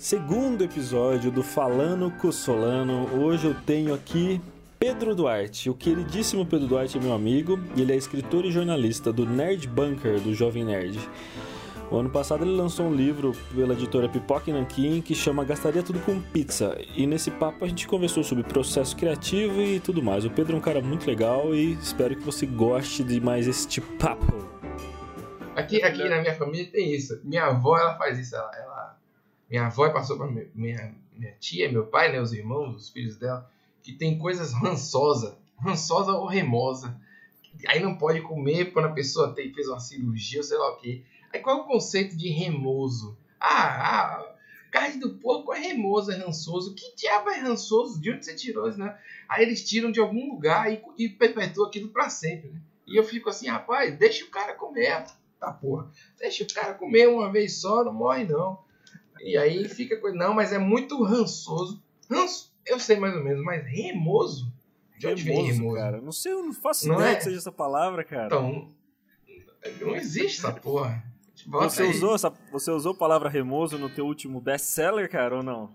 segundo episódio do Falando com Solano. Hoje eu tenho aqui Pedro Duarte. O queridíssimo Pedro Duarte é meu amigo e ele é escritor e jornalista do Nerd Bunker, do Jovem Nerd. O ano passado ele lançou um livro pela editora Pipoca e Nanquim que chama Gastaria Tudo com Pizza. E nesse papo a gente conversou sobre processo criativo e tudo mais. O Pedro é um cara muito legal e espero que você goste de mais este papo. Aqui, aqui na minha família tem isso. Minha avó ela faz isso. Ela, ela minha avó passou para minha, minha tia, meu pai, né, os irmãos, os filhos dela, que tem coisas rançosa, rançosa ou remosa. Aí não pode comer quando a pessoa tem, fez uma cirurgia sei lá o que. Aí qual é o conceito de remoso? Ah, ah, carne do porco é remoso, é rançoso. Que diabo é rançoso? De onde você tirou isso, né? Aí eles tiram de algum lugar e, e perpetuam aquilo para sempre, né? E eu fico assim, rapaz, deixa o cara comer, tá porra. Deixa o cara comer uma vez só, não morre não. E aí fica coisa, não, mas é muito rançoso. Ranço, eu sei mais ou menos, mas remoso? De onde remoso, vem remoso? cara? Não sei, eu não faço não ideia é? que seja essa palavra, cara. Então, não existe essa porra. Você usou, essa, você usou a palavra remoso no teu último best-seller, cara, ou não?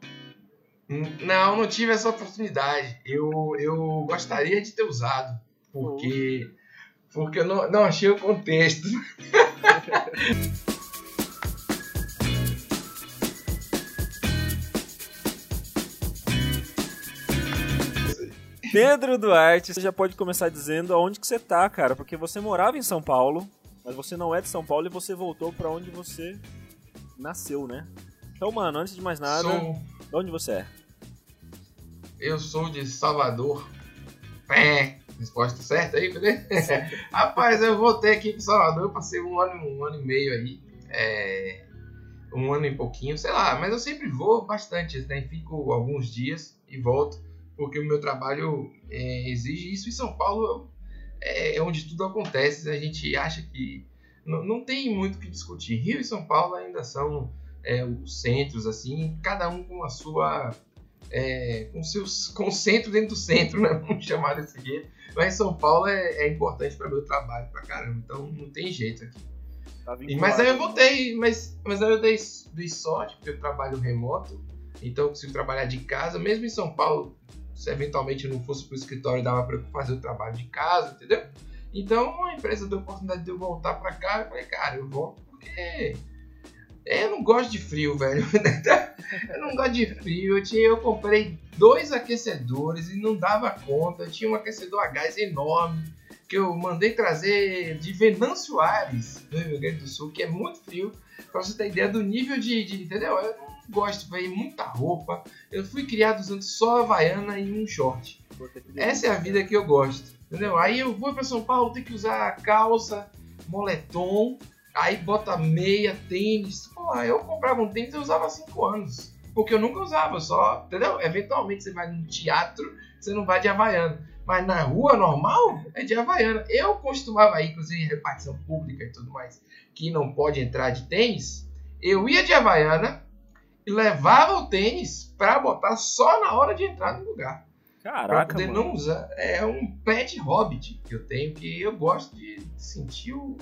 Não, não tive essa oportunidade. Eu, eu gostaria de ter usado, porque, porque eu não, não achei o contexto. Pedro Duarte, você já pode começar dizendo aonde que você tá, cara, porque você morava em São Paulo, mas você não é de São Paulo e você voltou para onde você nasceu, né? Então, mano, antes de mais nada, sou... de onde você é? Eu sou de Salvador. Pé. Resposta certa aí, né? Rapaz, eu voltei aqui para Salvador, eu passei um ano, um ano e meio aí. É... Um ano e pouquinho, sei lá, mas eu sempre vou bastante, né? Fico alguns dias e volto, porque o meu trabalho é, exige isso. Em São Paulo é, é onde tudo acontece. A gente acha que não, tem muito o que discutir. Rio e São Paulo ainda são é, os centros, assim, cada um com a sua. É, com seus com o centro dentro do centro, né? Vamos chamar desse jeito. Mas São Paulo é, é importante para meu trabalho pra caramba, então não tem jeito aqui. Tá mas aí eu voltei, mas, mas aí eu dei, dei sorte, porque eu trabalho remoto, então eu consigo trabalhar de casa, mesmo em São Paulo, se eventualmente não fosse para o escritório, dava para eu fazer o trabalho de casa, entendeu? Então a empresa deu a oportunidade de eu voltar para cá. Eu falei, cara, eu volto porque eu não gosto de frio, velho. eu não gosto de frio. Eu, tinha, eu comprei dois aquecedores e não dava conta. Eu tinha um aquecedor a gás enorme que eu mandei trazer de Venâncio Aires, do Rio Grande do Sul, que é muito frio. Pra você ter ideia do nível de. de entendeu? Eu não gosto, velho, muita roupa. Eu fui criado usando só havaiana e um short. Essa é a vida que eu gosto, entendeu? Aí eu vou para São Paulo, tenho que usar calça, moletom, aí bota meia, tênis. Pô, eu comprava um tênis e usava há 5 anos. Porque eu nunca usava, só, entendeu? Eventualmente você vai no teatro, você não vai de havaiana. Mas na rua normal é de havaiana. Eu costumava ir, inclusive em repartição pública e tudo mais, que não pode entrar de tênis. Eu ia de havaiana, e levava o tênis para botar só na hora de entrar no lugar. Caraca, pra poder mano. não usar. É um pet hobbit que eu tenho, que eu gosto de sentir o,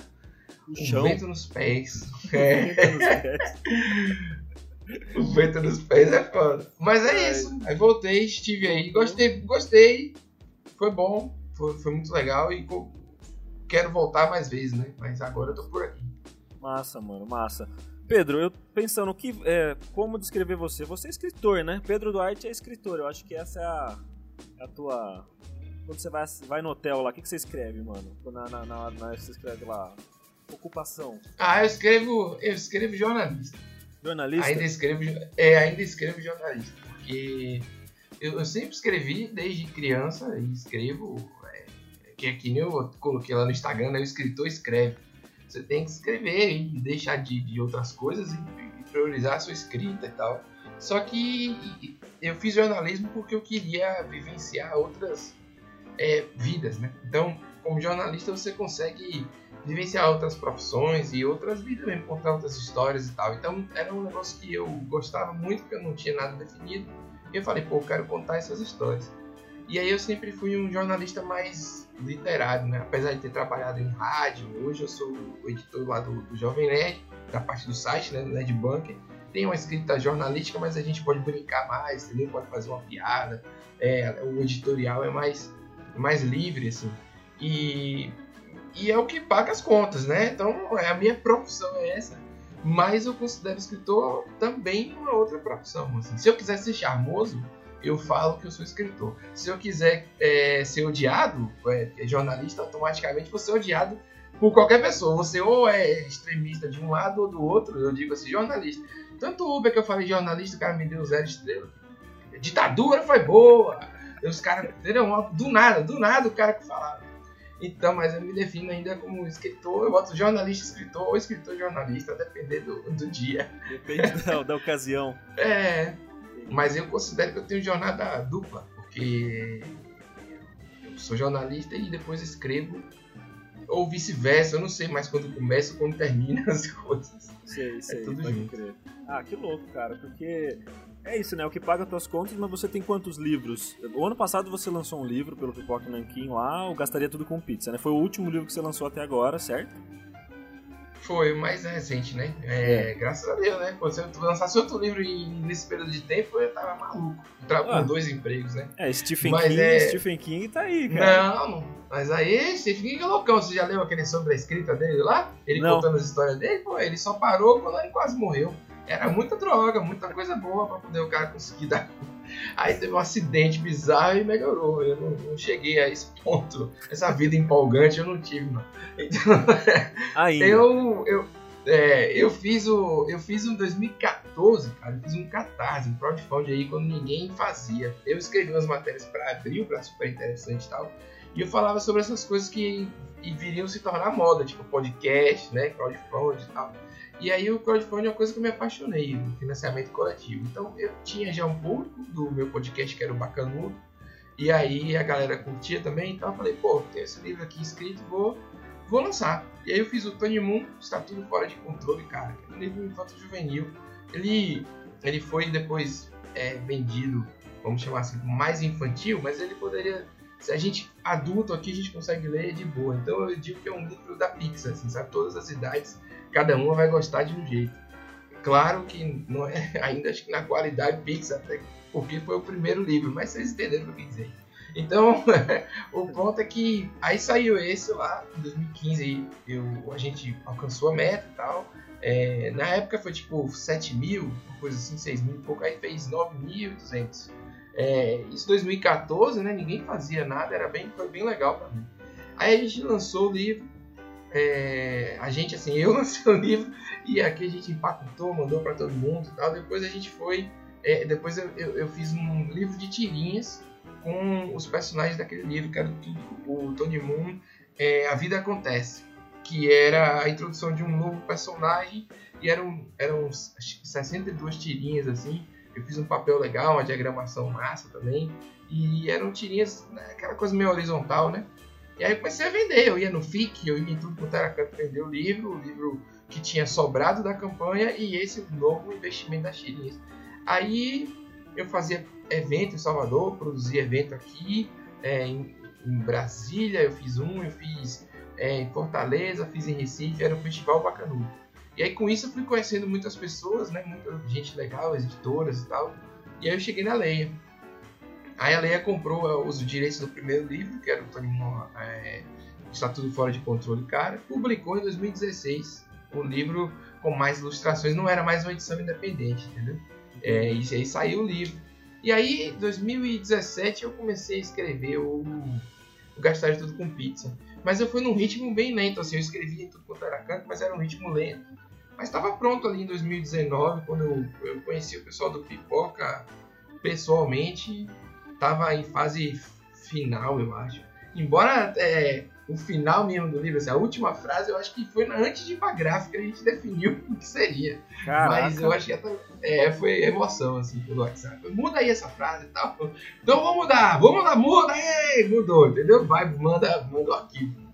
o, o vento nos pés. É. o vento nos pés é foda. Mas é isso. Aí voltei, estive aí. Gostei, gostei. Foi bom. Foi, foi muito legal e quero voltar mais vezes, né? Mas agora eu tô por aqui. Massa, mano, massa. Pedro, eu pensando que é, como descrever você? Você é escritor, né? Pedro Duarte é escritor. Eu acho que essa é a, é a tua. Quando você vai, vai no hotel lá, o que, que você escreve, mano? Na, na, na, na, você escreve lá. Ocupação. Ah, eu escrevo. Eu escrevo jornalista. Jornalista? Ainda escrevo, é, ainda escrevo jornalista. Porque eu, eu sempre escrevi desde criança e escrevo. É, que é que nem eu coloquei lá no Instagram, né? O escritor escreve. Você tem que escrever e deixar de, de outras coisas e, e priorizar a sua escrita e tal. Só que eu fiz jornalismo porque eu queria vivenciar outras é, vidas, né? Então, como jornalista, você consegue vivenciar outras profissões e outras vidas mesmo, contar outras histórias e tal. Então, era um negócio que eu gostava muito, porque eu não tinha nada definido. E eu falei, pô, eu quero contar essas histórias. E aí eu sempre fui um jornalista mais literário, né? Apesar de ter trabalhado em rádio, hoje eu sou o editor lá do, do Jovem Nerd, da parte do site, né? Do Nerd Bunker. tem uma escrita jornalística, mas a gente pode brincar mais, entendeu? Pode fazer uma piada. É, o editorial é mais, mais livre, assim. E, e é o que paga as contas, né? Então, é a minha profissão é essa. Mas eu considero escritor também uma outra profissão. Assim. Se eu quiser ser charmoso, eu falo que eu sou escritor. Se eu quiser é, ser odiado, é, jornalista, automaticamente vou ser odiado por qualquer pessoa. Você ou é extremista de um lado ou do outro, eu digo assim, jornalista. Tanto o Uber que eu falei jornalista, o cara me deu zero estrela. Ditadura foi boa. Os caras, entendeu? Do nada, do nada o cara que falava. Então, mas eu me defino ainda como escritor, eu boto jornalista, escritor ou escritor jornalista, depender do, do dia. Depende da, da ocasião. É, mas eu considero que eu tenho jornada dupla, porque eu sou jornalista e depois escrevo, ou vice-versa, eu não sei mais quando começa ou quando termina as coisas. Sei, sei, é tudo junto. Crer. Ah, que louco, cara, porque é isso, né? O que paga tuas contas, mas você tem quantos livros? O ano passado você lançou um livro pelo Pipoca Nanquim lá, o Gastaria Tudo com Pizza, né? Foi o último livro que você lançou até agora, certo? Foi o mais recente, né? É, é. Graças a Deus, né? Pô, se eu lançasse outro livro nesse período de tempo, eu tava maluco. Com ah. dois empregos, né? É, Stephen mas King, é... Stephen King tá aí, cara. Não, mas aí Stephen King é loucão. Você já leu aquele sobre a escrita dele lá? Ele não. contando as histórias dele? Pô, ele só parou quando ele quase morreu. Era muita droga, muita coisa boa pra poder o cara conseguir dar Aí teve um acidente bizarro e melhorou. Eu não, não, cheguei a esse ponto. Essa vida empolgante eu não tive, não. Então, Ainda. eu, eu, é, eu fiz o. Eu fiz um 2014, cara. Eu fiz um catarse, um crowdfunding aí quando ninguém fazia. Eu escrevi umas matérias para abril, para super interessante e tal. E eu falava sobre essas coisas que viriam se tornar moda, tipo podcast, né? Crowdfunding e tal. E aí o crowdfunding é uma coisa que eu me apaixonei, financiamento coletivo. Então eu tinha já um público do meu podcast que era o Bacanudo, e aí a galera curtia também, então eu falei, pô, tem esse livro aqui escrito, vou, vou lançar. E aí eu fiz o Tony Moon, está tudo fora de controle, cara, é um livro infanto juvenil. Ele, ele foi depois é, vendido, vamos chamar assim, mais infantil, mas ele poderia se a gente adulto aqui a gente consegue ler de boa. Então eu digo que é um livro da Pixar, assim, sabe? Todas as idades cada uma vai gostar de um jeito. Claro que não é ainda acho que na qualidade Pixar, até porque foi o primeiro livro, mas vocês entenderam o que eu quis dizer. Então, o ponto é que aí saiu esse lá, em 2015, eu, a gente alcançou a meta e tal. É, na época foi tipo 7 mil, coisa assim, 6 mil e pouco, aí fez 9.200. É, isso 2014, né? Ninguém fazia nada, era bem, foi bem legal para mim. Aí a gente lançou o livro, é, a gente, assim, eu lancei o livro e aqui a gente empacotou, mandou para todo mundo e tal. Depois a gente foi, é, depois eu, eu, eu, fiz um livro de tirinhas com os personagens daquele livro, que era tudo, o Tony Moon, é, A Vida Acontece, que era a introdução de um novo personagem e eram, eram 62 tirinhas, assim. Eu fiz um papel legal, uma diagramação massa também. E eram tirinhas, né, aquela coisa meio horizontal, né? E aí eu comecei a vender. Eu ia no FIC, eu ia em tudo quanto era canto vender o livro, o livro que tinha sobrado da campanha e esse novo investimento da Chirinhas. Aí eu fazia evento em Salvador, produzia evento aqui, é, em, em, Brasília eu fiz um, eu fiz é, em Fortaleza, fiz em Recife, era um festival bacanudo. E aí com isso eu fui conhecendo muitas pessoas, né, muita gente legal, editoras e tal. E aí eu cheguei na Leia. Aí a Leia comprou é, os direitos do primeiro livro, que era o Tony é, Está Tudo Fora de Controle, cara. Publicou em 2016 o livro com mais ilustrações. Não era mais uma edição independente, entendeu? É, e aí saiu o livro. E aí, em 2017, eu comecei a escrever o, o Gastar de Tudo com Pizza. Mas eu fui num ritmo bem lento, assim. Eu escrevia em tudo quanto era canto, mas era um ritmo lento. Mas estava pronto ali em 2019, quando eu, eu conheci o pessoal do Pipoca pessoalmente tava em fase final, eu acho. Embora é, o final mesmo do livro, assim, a última frase, eu acho que foi antes de ir pra gráfica, a gente definiu o que seria. Caraca. Mas eu acho que é, foi emoção, assim, pelo WhatsApp. Muda aí essa frase e tal. Então vamos mudar, vamos mudar, muda aí! Mudou, entendeu? Vai, manda, manda o arquivo.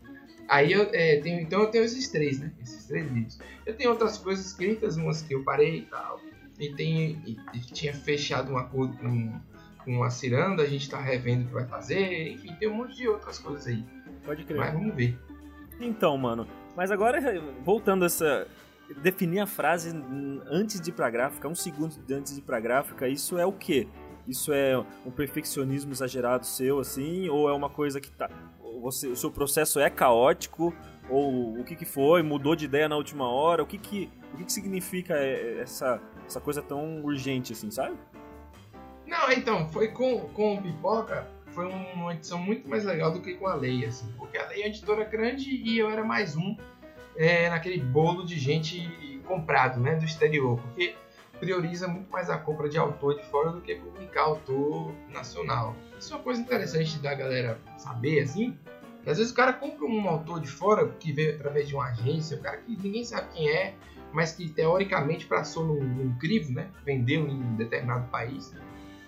Aí eu é, tenho, então eu tenho esses três, né? Esses três livros. Eu tenho outras coisas escritas, umas que eu parei e tal. E, tem, e, e tinha fechado um acordo com com a Ciranda, a gente está revendo o que vai fazer, enfim, tem um monte de outras coisas aí. Pode crer. Mas vamos ver. Então, mano, mas agora, voltando essa, definir a frase antes de ir pra gráfica, um segundo antes de ir pra gráfica, isso é o quê? Isso é um perfeccionismo exagerado seu, assim, ou é uma coisa que tá. Você, o seu processo é caótico, ou o que, que foi, mudou de ideia na última hora, o que que, o que, que significa essa, essa coisa tão urgente, assim, sabe? Não, então, foi com, com o Pipoca, foi uma edição muito mais legal do que com a Lei, assim, porque a Lei é uma editora grande e eu era mais um é, naquele bolo de gente comprado, né, do exterior, porque prioriza muito mais a compra de autor de fora do que publicar autor nacional. Isso é uma coisa interessante da galera saber, assim, que às vezes o cara compra um autor de fora que veio através de uma agência, um cara que ninguém sabe quem é, mas que teoricamente passou num, num crivo, né, vendeu em um determinado país.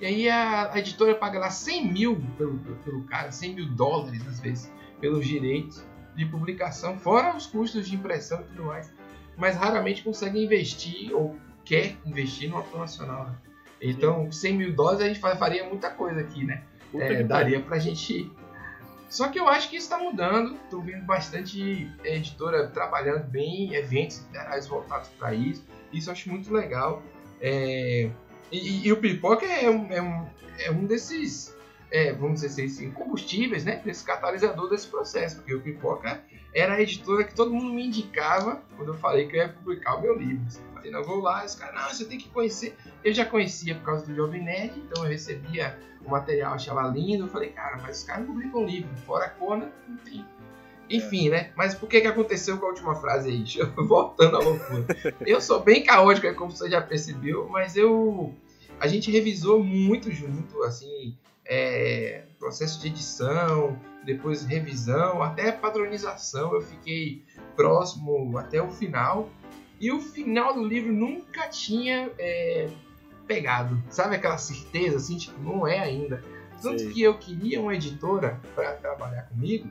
E aí a, a, editora paga lá 100 mil pelo, pelo cara, 100 mil dólares às vezes, pelos direitos de publicação, fora os custos de impressão e tudo mais. Mas raramente consegue investir ou quer investir no autor nacional. Né? Então, 100 mil dólares a gente faria muita coisa aqui, né? É, daria pra gente. Só que eu acho que isso está mudando. Estou vendo bastante editora trabalhando bem, eventos literários voltados para isso. Isso eu acho muito legal. É... E, e, o Pipoca é um, é um, é um desses, é, vamos dizer assim, combustíveis, né? Desse catalisador desse processo. Porque o Pipoca era a editora que todo mundo me indicava quando eu falei que eu ia publicar o meu livro. Assim eu vou lá, os caras, não, você tem que conhecer. Eu já conhecia por causa do Jovem Nerd, então eu recebia o material, achava lindo. Eu falei, cara, mas os caras publicam livro, fora a Kona, não tem. Enfim, né? Mas por que que aconteceu com a última frase aí? Voltando à loucura. eu sou bem caótico, é como você já percebeu, mas eu. A gente revisou muito junto, assim, é, processo de edição, depois revisão, até padronização. Eu fiquei próximo até o final. E o final do livro nunca tinha é, pegado. Sabe aquela certeza assim, tipo, não é ainda. Tanto Sei. que eu queria uma editora para trabalhar comigo,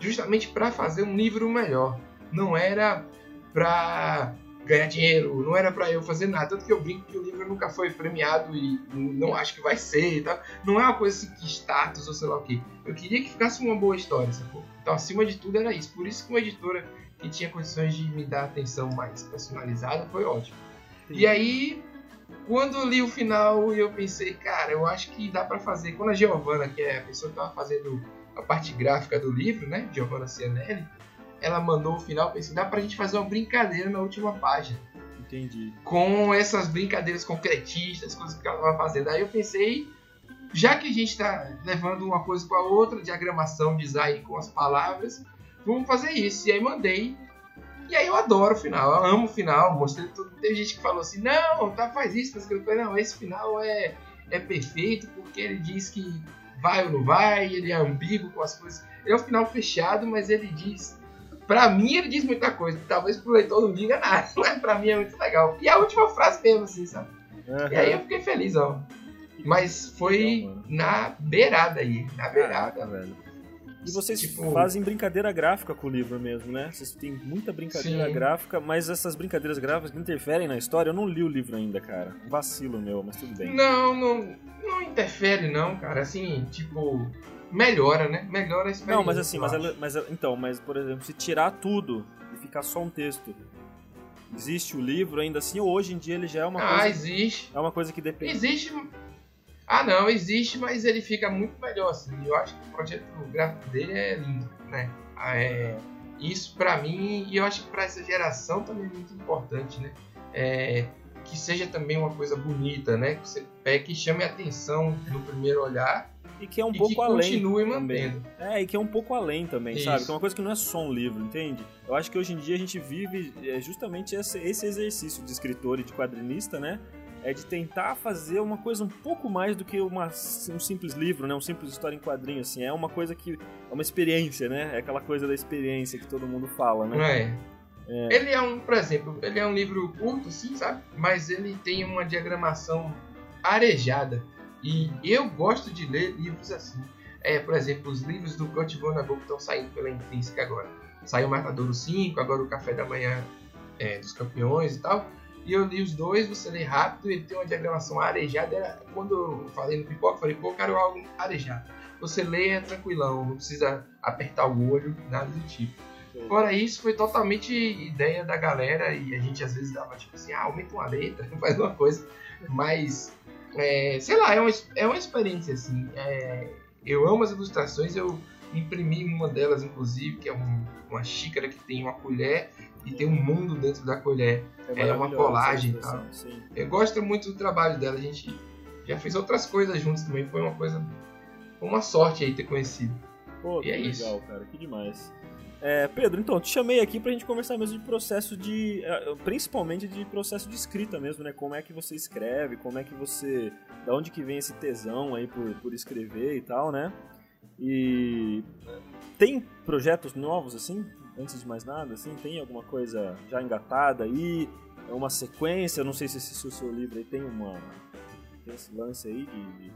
justamente para fazer um livro melhor. Não era para ganhar dinheiro, não era para eu fazer nada. Tanto que eu brinco que o livro nunca foi premiado e não acho que vai ser. Tá? Não é uma coisa assim que status ou sei lá o que. Eu queria que ficasse uma boa história, sacou? Então, acima de tudo, era isso. Por isso que uma editora que tinha condições de me dar atenção mais personalizada, foi ótimo. Sim. E aí, quando eu li o final, eu pensei, cara, eu acho que dá para fazer. Quando a Giovanna, que é a pessoa que estava fazendo a parte gráfica do livro, né, Giovanna Cianelli, ela mandou o final, pensei, dá pra gente fazer uma brincadeira na última página. Entendi. Com essas brincadeiras concretistas, coisas que ela estava fazendo. Aí eu pensei, já que a gente está levando uma coisa com a outra, diagramação, design com as palavras, vamos fazer isso. E aí mandei. E aí eu adoro o final, eu amo o final, mostrei tudo. Teve gente que falou assim, não, tá, faz isso, eu falei, não, esse final é, é perfeito, porque ele diz que vai ou não vai, ele é ambíguo com as coisas. Ele é um final fechado, mas ele diz. Pra mim ele diz muita coisa, talvez pro leitor não diga nada, mas pra mim é muito legal. E a última frase mesmo, assim, sabe? Uhum. E aí eu fiquei feliz, ó. Mas foi na beirada aí, na beirada. Caraca, velho. E vocês tipo... fazem brincadeira gráfica com o livro mesmo, né? Vocês têm muita brincadeira Sim. gráfica, mas essas brincadeiras gráficas interferem na história? Eu não li o livro ainda, cara. vacilo meu, mas tudo bem. Não, não, não interfere não, cara. Assim, tipo, melhora, né? Melhora a experiência. Não, mas assim, mas, ela, mas então, mas por exemplo, se tirar tudo e ficar só um texto, existe o livro ainda assim ou hoje em dia ele já é uma ah, coisa? Existe. É uma coisa que depende. Existe, ah, não, existe, mas ele fica muito melhor, assim. Eu acho que o projeto gráfico dele é lindo, né? Ah, é, isso para mim, e eu acho que para essa geração também é muito importante, né? É, que seja também uma coisa bonita, né? Que você pegue que chame a atenção no primeiro olhar. E que é um e pouco que além. continue mantendo. É, e que é um pouco além também, Isso. sabe? Que é uma coisa que não é só um livro, entende? Eu acho que hoje em dia a gente vive é, justamente esse, esse exercício de escritor e de quadrinista, né? é de tentar fazer uma coisa um pouco mais do que uma, um simples livro, né? Um simples história em quadrinho, assim. É uma coisa que... É uma experiência, né? É aquela coisa da experiência que todo mundo fala, né? É. É. Ele é um, por exemplo, ele é um livro curto, sim, sabe? Mas ele tem uma diagramação arejada. E eu gosto de ler livros assim. É, por exemplo, os livros do Kurt Vonnegut que estão saindo pela Intrínseca agora. Saiu o Matadouro 5, agora o Café da Manhã é, dos Campeões e tal. E eu li os dois, você lê rápido, ele tem uma diagramação arejada. Era, quando eu falei no pipoca, eu falei, pô, eu quero algo arejado. Você lê é tranquilão, não precisa apertar o olho, nada do tipo. Fora isso, foi totalmente ideia da galera e a gente às vezes dava tipo assim, ah, aumenta uma letra, faz uma coisa. Mas, é, sei lá, é uma, é uma experiência assim. É, eu amo as ilustrações, eu imprimi uma delas, inclusive, que é um, uma xícara que tem uma colher e tem um mundo dentro da colher. É, é uma colagem e tal. Sim. Eu gosto muito do trabalho dela, a gente já fez outras coisas juntos também, foi uma coisa. uma sorte aí ter conhecido. Pô, e que é legal, isso. cara, que demais. É, Pedro, então, te chamei aqui pra gente conversar mesmo de processo de. É, principalmente de processo de escrita mesmo, né? Como é que você escreve, como é que você. Da onde que vem esse tesão aí por, por escrever e tal, né? E tem projetos novos assim? Antes de mais nada, assim, tem alguma coisa já engatada aí? É uma sequência? não sei se esse seu livro aí tem uma tem esse lance aí de, de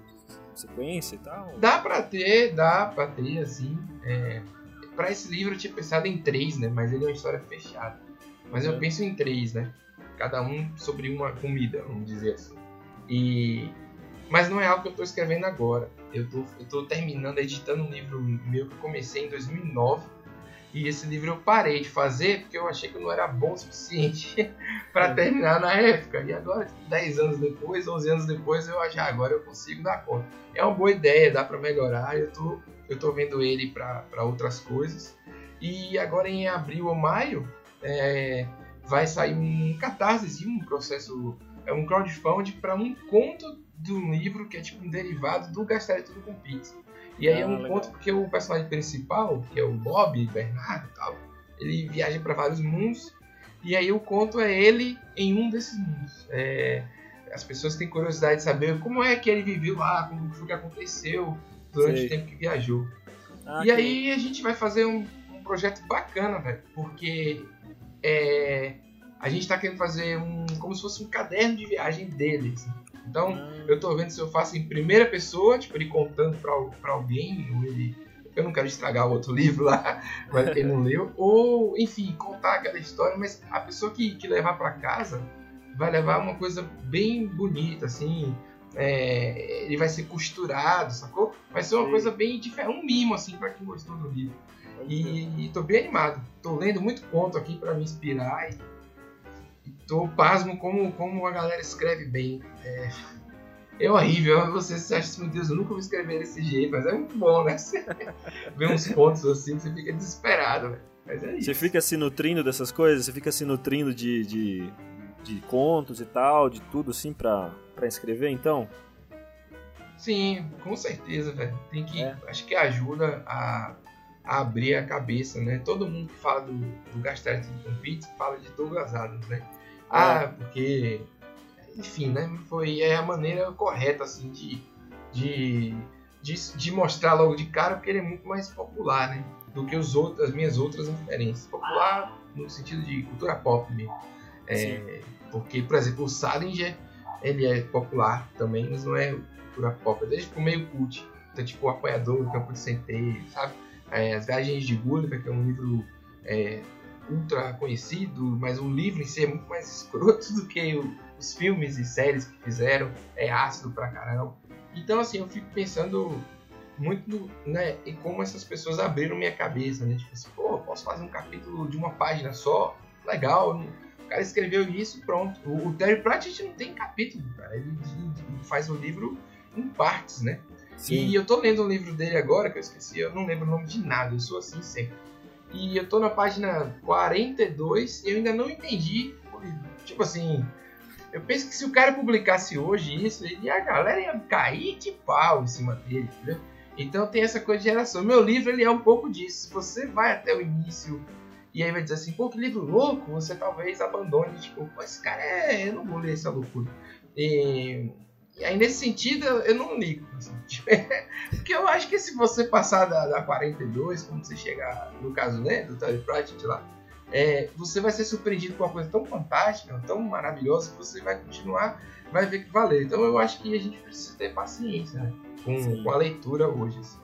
sequência e tal. Dá para ter, dá para ter assim. É, para esse livro eu tinha pensado em três, né? Mas ele é uma história fechada. Mas eu penso em três, né? Cada um sobre uma comida, vamos dizer assim. E mas não é algo que eu estou escrevendo agora. Eu tô terminando, editando um livro meu que eu comecei em 2009. E esse livro eu parei de fazer porque eu achei que eu não era bom o suficiente para terminar na época. E agora, 10 anos depois, 11 anos depois, eu já agora eu consigo dar conta. É uma boa ideia, dá para melhorar. Eu tô, eu tô vendo ele para outras coisas. E agora em abril ou maio é, vai sair um catarse, um processo, é um crowdfunding para um conto de um livro que é tipo um derivado do Gastar Tudo com Pizza. E aí ah, é um legal. ponto porque o personagem principal, que é o Bob Bernardo e tal, ele viaja para vários mundos. E aí o conto é ele em um desses mundos. É, as pessoas têm curiosidade de saber como é que ele viveu lá, como foi que aconteceu durante Sei. o tempo que viajou. Ah, e aí a gente vai fazer um, um projeto bacana, velho, porque é, a gente está querendo fazer um como se fosse um caderno de viagem dele. Assim. Então, ah. eu tô vendo se eu faço em primeira pessoa, tipo, ele contando pra, alguém, ou ele. Eu não quero estragar o outro livro lá, mas quem não leu. Ou, enfim, contar aquela história, mas a pessoa que, que levar para casa vai levar uma coisa bem bonita, assim. É, ele vai ser costurado, sacou? Vai ser uma Sim. coisa bem diferente, um mimo, assim, para quem gostou do livro. E, e tô bem animado. Tô lendo muito conto aqui para me inspirar e tô pasmo como, como a galera escreve bem. É, é horrível. Você acha assim, meu Deus, eu nunca vou escrever desse jeito, mas é muito bom, né? Você vê uns pontos assim, você fica desesperado, velho. Mas é isso. Você fica se nutrindo dessas coisas? Você fica se nutrindo de, de, de contos e tal, de tudo assim pra, pra escrever, então? Sim, com certeza, velho. Tem que. É. Acho que ajuda a, a, abrir a cabeça, né? Todo mundo que fala do, do Gastar com Pizza fala de Douglas Adams, né? Ah, é. porque. Enfim, né? Foi é a maneira correta, assim, de, de, de, de, mostrar logo de cara, porque ele é muito mais popular, né? Do que os outros, as minhas outras referências. Popular no sentido de cultura pop mesmo. É, porque, por exemplo, o Salinger, ele é popular também, mas não é cultura pop. É desde o meio cult. Então, tipo, o Apanhador, o Campo de Centeio, sabe? É, As Viagens de Gulliver, que é um livro é, ultra conhecido, mas o livro em si é muito mais escroto do que o, os filmes e séries que fizeram. É ácido pra caramba. Então, assim, eu fico pensando muito né, em como essas pessoas abriram minha cabeça, né? Tipo assim, pô, posso fazer um capítulo de uma página só? Legal. O cara escreveu isso, pronto. O, o Terry Pratchett não tem capítulo, cara. Ele, ele faz o livro em partes, né? Sim. E eu tô lendo um livro dele agora, que eu esqueci, eu não lembro o nome de nada, eu sou assim sempre. E eu tô na página 42 e eu ainda não entendi. Tipo assim, eu penso que se o cara publicasse hoje isso, ele, a galera ia cair de pau em cima dele, entendeu? Então tem essa coisa de geração. Meu livro ele é um pouco disso. Se você vai até o início e aí vai dizer assim, pô, que livro louco, você talvez abandone, tipo, pô, esse cara é. Eu não vou ler essa loucura. E e aí, nesse sentido, eu não ligo. Assim, porque eu acho que se você passar da, da 42, quando você chegar, no caso né, do Terry Pratchett lá, é, você vai ser surpreendido com uma coisa tão fantástica, tão maravilhosa, que você vai continuar, vai ver que valeu. Então eu acho que a gente precisa ter paciência né, com, com, a leitura hoje. Assim.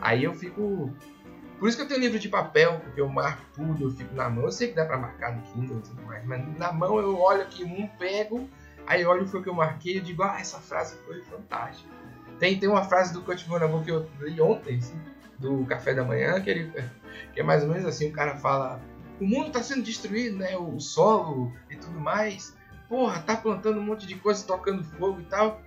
Aí eu fico. Por isso que eu tenho livro de papel, porque eu marco tudo, eu fico na mão. Eu sei que dá pra marcar no Kindle e tudo mais, mas na mão eu olho aqui um, pego Aí olho o que eu marquei e digo, ah, essa frase foi fantástica. Tem, tem uma frase do Kurt Vonnegut que eu li ontem, assim, do café da manhã, que ele, Que é mais ou menos assim, o cara fala, o mundo está sendo destruído, né? O solo e tudo mais. Porra, tá plantando um monte de coisa, tocando fogo e tal.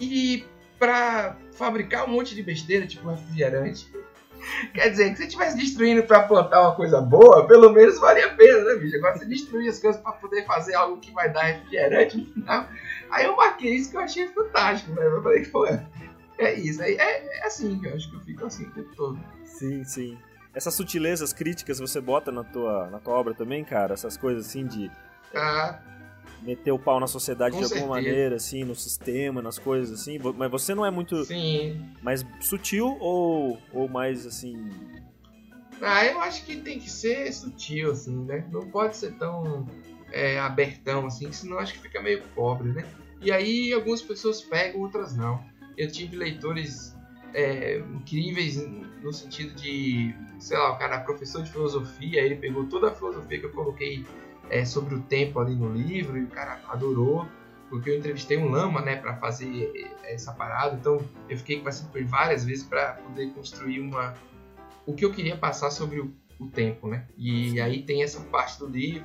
E pra fabricar um monte de besteira, tipo refrigerante. Quer dizer, que se estivesse destruindo para plantar uma coisa boa, pelo menos valia a pena, né, bicho? Agora você destruir as coisas para poder fazer algo que vai dar refrigerante no final. Aí eu marquei isso que eu achei fantástico, né? Eu falei, pô, é isso. É, é, é assim que eu acho que eu fico assim o tempo todo. Sim, sim. Essas sutilezas críticas você bota na tua, na tua obra também, cara? Essas coisas assim de. Ah, meter o pau na sociedade Com de alguma certeza. maneira, assim, no sistema, nas coisas, assim. Mas você não é muito sim. mais sutil ou, ou mais assim. Ah, eu acho que tem que ser sutil, assim, né? Não pode ser tão é, abertão, assim, senão acho que fica meio pobre, né? E aí algumas pessoas pegam, outras não. Eu tive leitores é, incríveis no sentido de, sei lá, o cara professor de filosofia, ele pegou toda a filosofia que eu coloquei é, sobre o tempo ali no livro e o cara adorou, porque eu entrevistei um lama, né, para fazer essa parada, então eu fiquei conversando com ele várias vezes para poder construir uma o que eu queria passar sobre o, o tempo, né? E aí tem essa parte do livro,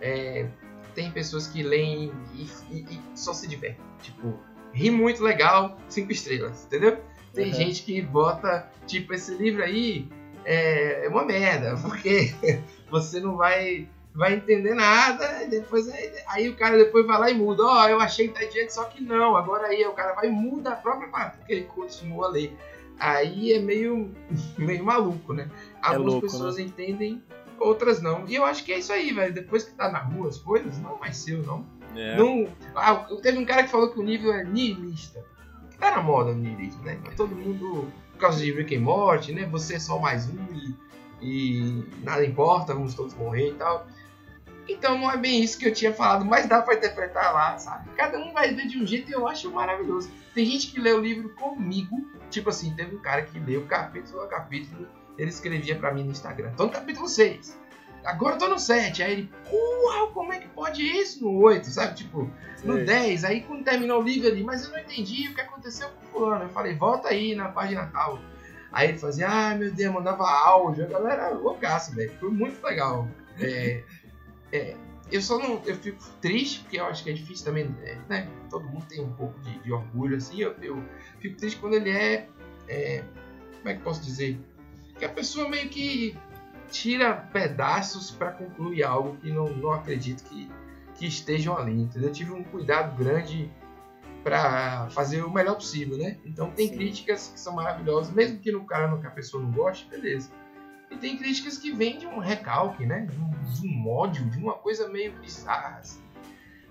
é, tem pessoas que leem e, e- e só se divertem, tipo, ri muito legal, cinco estrelas, entendeu? Tem Uhum. gente que bota, tipo, esse livro aí é uma merda, porque você não vai vai entender nada, e depois aí, aí o cara depois vai lá e muda, ó, eu achei que tá diante, só que não, agora aí o cara vai e muda a própria parte, porque ele continua a ler. Aí é meio, meio maluco, né? Algumas louco, pessoas entendem, outras não. E eu acho que é isso aí, velho. Depois que tá na rua as coisas, não é mais seu, não. É. não ah, teve um cara que falou que o nível é nihilista. Que tá na moda o nihilismo, né? Todo mundo, por causa de Rick and Morty, né? Você é só mais um e, e nada importa, vamos todos morrer e tal. Então não é bem isso que eu tinha falado, mas dá pra interpretar lá, sabe? Cada um vai ver de um jeito e eu acho maravilhoso. Tem gente que lê o livro comigo, tipo assim, teve um cara que leu capítulo a capítulo, ele escrevia pra mim no Instagram, tô no capítulo 6, agora eu tô no 7, aí ele, porra, como é que pode isso no 8, sabe? Tipo, no Sei. 10, aí quando terminou o livro ali, mas eu não entendi o que aconteceu com o fulano. Eu falei, volta aí na página tal. Aí ele fazia, ai meu Deus, mandava áudio, a galera loucaça, velho. Foi muito legal. É, é, eu só não. Eu fico triste, porque eu acho que é difícil também, é, né? Todo mundo tem um pouco de, de orgulho, assim. Eu, eu fico triste quando ele é, é. Como é que eu posso dizer? Que a pessoa meio que tira pedaços pra concluir algo que não, não acredito que, que estejam ali, entendeu? Eu tive um cuidado grande pra fazer o melhor possível, né? Então tem Sim. críticas que são maravilhosas, mesmo que no cara que a pessoa não goste, beleza. E tem críticas que vêm de um recalque, né? De um, de um ódio, de uma coisa meio bizarra. assim.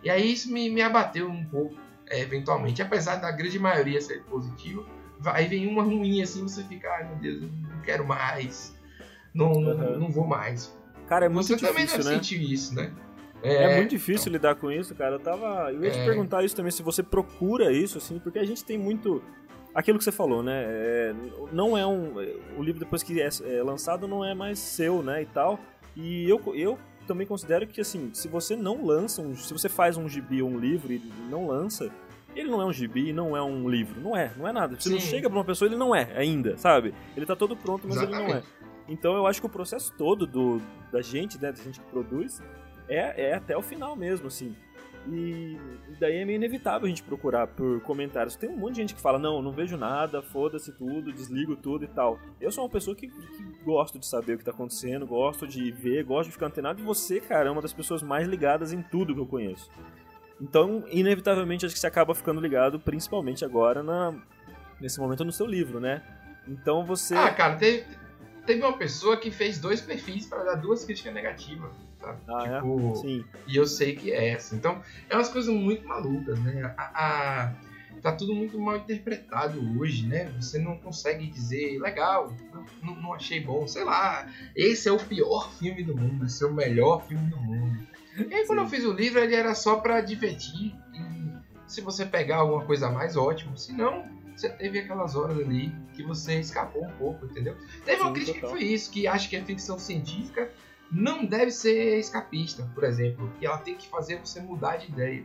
E aí isso me, me abateu um pouco, é, eventualmente. Apesar da grande maioria ser positiva, vai vem uma ruim assim, você fica, ai meu Deus, eu não quero mais. Não, não, Uhum. não vou mais. Cara, é muito você também difícil, deve né? sentir isso, né? É, muito difícil lidar com isso, cara. Eu tava. Eu ia te É. perguntar isso também, se você procura isso, assim, porque a gente tem muito. Aquilo que você falou, né? É, não é um. O livro, depois que é, é lançado, não é mais seu, né? E tal. E eu, eu também considero que, assim, se você não lança, um, se você faz um gibi ou um livro e não lança, ele não é um gibi, não é um livro. Não é, não é nada. Você não chega pra uma pessoa, ele não é ainda, sabe? Ele tá todo pronto, mas ele não é. Exatamente. Então eu acho que o processo todo do, da gente, né, da gente que produz, é, é até o final mesmo, assim. E, daí é meio inevitável a gente procurar por comentários. Tem um monte de gente que fala, não, não vejo nada, foda-se tudo, desligo tudo e tal. Eu sou uma pessoa que, que gosto de saber o que tá acontecendo, gosto de ver, gosto de ficar antenado. E você, cara, é uma das pessoas mais ligadas em tudo que eu conheço. Então, inevitavelmente, acho que você acaba ficando ligado, principalmente agora, na, nesse momento no seu livro, né? Então você... Ah, cara, teve, teve uma pessoa que fez dois perfis para dar duas críticas negativas, sabe? Ah, é? tipo, Sim. E eu sei que é essa. Então, é umas coisas muito malucas, né? A, a- tá tudo muito mal interpretado hoje, né? Você não consegue dizer, legal, não, não achei bom, sei lá, esse é o pior filme do mundo, esse é o melhor filme do mundo. E aí, quando Sim. eu fiz o livro, ele era só pra divertir. E se você pegar alguma coisa a mais, ótimo. Se não, você teve aquelas horas ali que você escapou um pouco, entendeu? Teve uma Sim, crítica total. que foi isso, que acha que a ficção científica não deve ser escapista, por exemplo, que ela tem que fazer você mudar de ideia.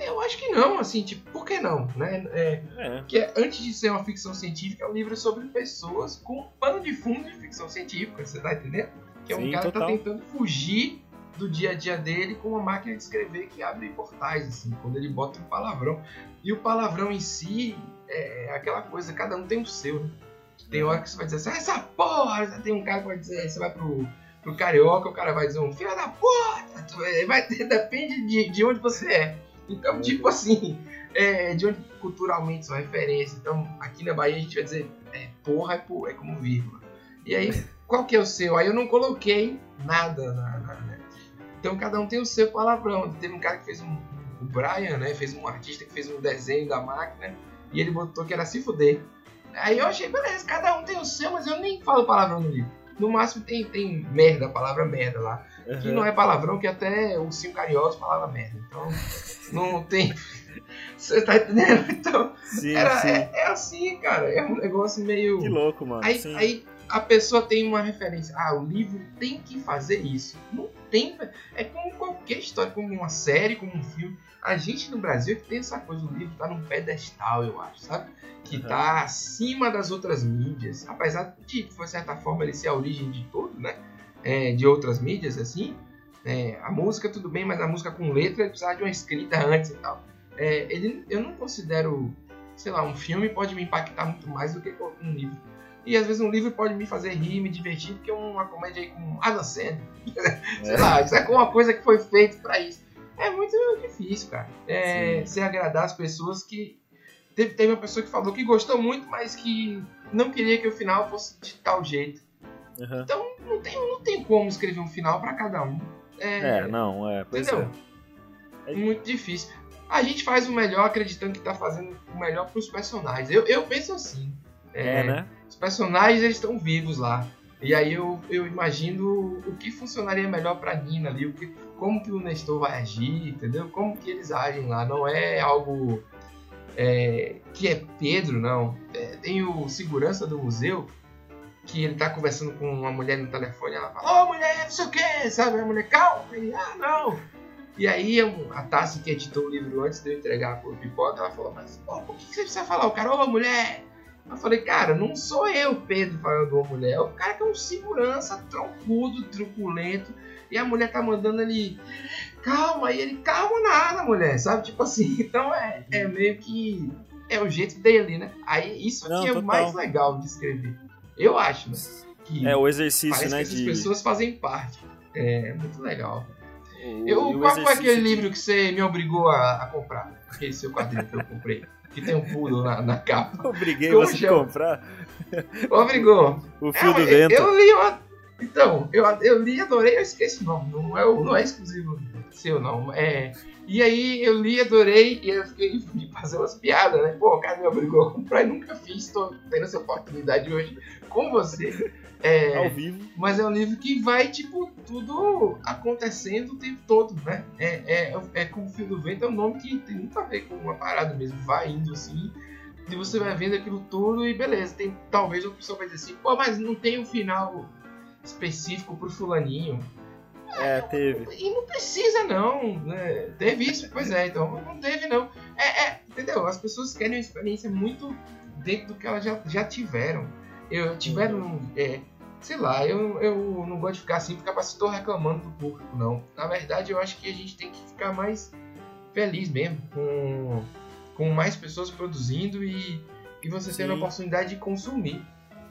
Eu acho que não, assim, tipo, por que não? Né? É, É. que é, antes de ser uma ficção científica, é um livro sobre pessoas com pano de fundo de ficção científica, você tá entendendo? Que é um Sim, cara total. que tá tentando fugir do dia a dia dele com uma máquina de escrever que abre portais, assim, quando ele bota um palavrão. E o palavrão em si é aquela coisa, cada um tem o seu, né? Tem hora que você vai dizer assim, "Ah, essa porra! Tem um cara que vai dizer, você vai pro, pro carioca, o cara vai dizer um filho da puta! É, Vai, depende de, de onde você é. Então, tipo assim, é, de onde culturalmente são referências. Então, aqui na Bahia a gente vai dizer é, porra é, por- é como vírgula. E aí, qual que é o seu? Aí eu não coloquei nada na, na- né? Então cada um tem o seu palavrão. Teve um cara que fez um. O Brian, né? Fez um artista que fez um desenho da máquina e ele botou que era se fuder. Aí eu achei, beleza, cada um tem o seu, mas eu nem falo palavrão no livro. No máximo tem, tem merda, a palavra merda lá. Que Uhum. não é palavrão, que até o Sim Carinhoso falava merda. Então, não tem. Você tá entendendo? Então, Sim, era, sim. é, é assim, cara. É um negócio meio. Que louco, mano. Aí, aí a pessoa tem uma referência. Ah, o livro tem que fazer isso. Não tem. É como qualquer história, como uma série, como um filme. A gente no Brasil é que tem essa coisa. O livro tá num pedestal, eu acho, sabe? Que Uhum. tá acima das outras mídias. Apesar de, de certa forma, ele ser a origem de tudo, né? É, de outras mídias, assim. É, a música, tudo bem, mas a música com letra ele precisava de uma escrita antes e tal. É, ele, eu não considero, sei lá, um filme pode me impactar muito mais do que um livro. E às vezes um livro pode me fazer rir, me divertir, porque uma comédia aí com Adam Sandler, sei É. lá, isso é uma coisa que foi feita pra isso. É muito difícil, cara. É, agradar as pessoas que. Teve, teve uma pessoa que falou que gostou muito, mas que não queria que o final fosse de tal jeito. Uhum. Então não tem, não tem como escrever um final pra cada um. É, não, é. Entendeu? é. É muito difícil. A gente faz o melhor acreditando que tá fazendo o melhor pros personagens. Eu, eu penso assim. É, né? Os personagens estão vivos lá. E aí eu, eu imagino o que funcionaria melhor pra Nina ali, o que, como que o Nestor vai agir, entendeu? Como que eles agem lá. Não é algo é, que é Pedro, não. É, tem o segurança do museu que ele tá conversando com uma mulher no telefone, ela fala, ô mulher, não sei o que, sabe? A mulher, calma, ele, ah, não. E aí a Tassi que editou o livro antes de eu entregar pro Pipoca, ela falou, mas pô, por que você precisa falar? O cara, ô mulher! Eu falei, cara, não sou eu, Pedro, falando ô mulher, é o cara que é um segurança troncudo, truculento, e a mulher tá mandando ele, calma, e ele, calma nada, mulher, sabe? Tipo assim, então é, é meio que é o jeito dele, né? Aí isso aqui Não, é o mais legal de escrever. Eu acho, né? Que É o exercício, né? que essas de... pessoas fazem parte. É muito legal. Eu, qual foi exercício aquele de- livro que você me obrigou a, a comprar? Aquele seu quadrinho que eu comprei. Que tem um pulo na, na capa. Obriguei Como você a chama? comprar Obrigou. o fio É, do vento. Eu li uma... Então, eu, eu li adorei, eu esqueci o nome. Não é, não é exclusivo seu, não. É, e aí eu li, adorei, e eu fiquei de fazer umas piadas, né? Pô, o cara me obrigou a comprar e nunca fiz. Tô tendo essa oportunidade hoje com você. É, Ao vivo. Mas é um livro que vai, tipo, tudo acontecendo o tempo todo, né? É, é, é como o Fio do Vento, é um nome que tem muito a ver com uma parada mesmo. Vai indo assim, e você vai vendo aquilo tudo e beleza. Tem, talvez a pessoa vai dizer assim, pô, mas não tem um final específico pro fulaninho. É, teve. E não precisa não, né? Teve isso, pois é, então não teve não. É, é, entendeu? As pessoas querem uma experiência muito dentro do que elas já, já tiveram. Eu tiveram, é, sei lá, eu, eu não gosto de ficar assim, ficar estou reclamando do público, não. Na verdade, eu acho que a gente tem que ficar mais feliz mesmo, com, com mais pessoas produzindo e, e você tendo a Sim. oportunidade de consumir.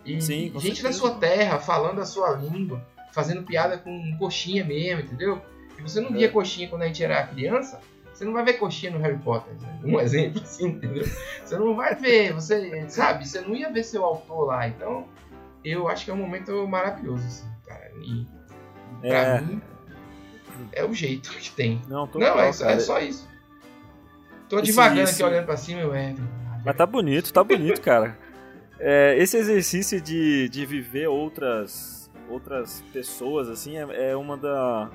E Sim, gente da certeza. sua terra, falando a sua língua, fazendo piada com coxinha mesmo, entendeu? E você não É. via coxinha quando a gente era criança, você não vai ver coxinha no Harry Potter, né? um exemplo assim, entendeu? Você não vai ver, você sabe, você não ia ver seu autor lá, então eu acho que é um momento maravilhoso, assim, cara. E pra É. mim é o jeito que tem. Não, não, é, só- é só isso. Tô Esse- devagando esse- aqui olhando pra cima, eu é. Mas tá bonito, tá bonito, cara. É, esse exercício de, de viver outras outras pessoas, assim, é, é uma da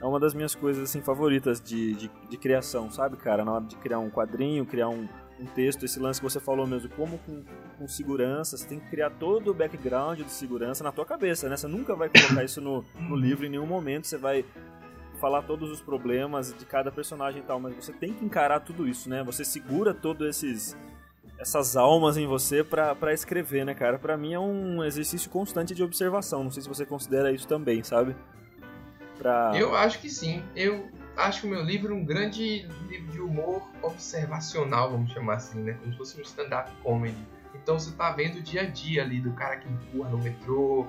é uma das minhas coisas assim favoritas de, de, de criação, sabe, cara? Na hora de criar um quadrinho, criar um, um texto, esse lance que você falou mesmo, como com, com segurança, você tem que criar todo o background de segurança na tua cabeça, né? Você nunca vai colocar isso no, no livro em nenhum momento, você vai falar todos os problemas de cada personagem e tal, mas você tem que encarar tudo isso, né? Você segura todos esses essas almas em você para escrever, né, cara? Para mim é um exercício constante de observação. Não sei se você considera isso também, sabe? Pra... Eu acho que sim. Eu acho o meu livro um grande livro de humor observacional, vamos chamar assim, né? Como se fosse um stand-up comedy. Então você tá vendo o dia a dia ali do cara que empurra no metrô,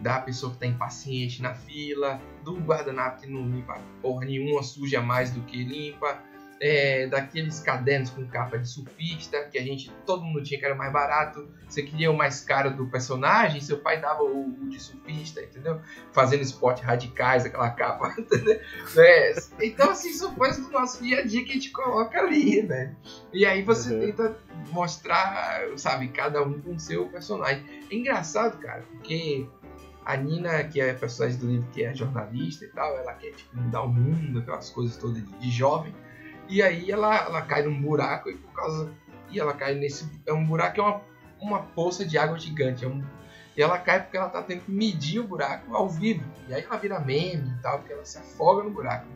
da pessoa que tá impaciente na fila, do guardanapo que não limpa porra nenhuma, suja mais do que limpa, é, daqueles cadernos com capa de surfista, que a gente, todo mundo tinha que era mais barato. Você queria o mais caro do personagem, seu pai dava o, o de surfista, entendeu? Fazendo esporte radicais, aquela capa, entendeu? É, então, assim, são coisas do nosso dia a dia que a gente coloca ali, né? E aí você uhum. tenta mostrar, sabe, cada um com o seu personagem. É engraçado, cara, porque a Nina, que é a personagem do livro, que é jornalista e tal, ela quer tipo, mudar o mundo, aquelas coisas todas de, de jovem. E aí ela, ela cai num buraco e por causa. E ela cai nesse. É um buraco, é uma, uma poça de água gigante. É um, e ela cai porque ela tá tendo que medir o buraco ao vivo. E aí ela vira meme e tal, porque ela se afoga no buraco.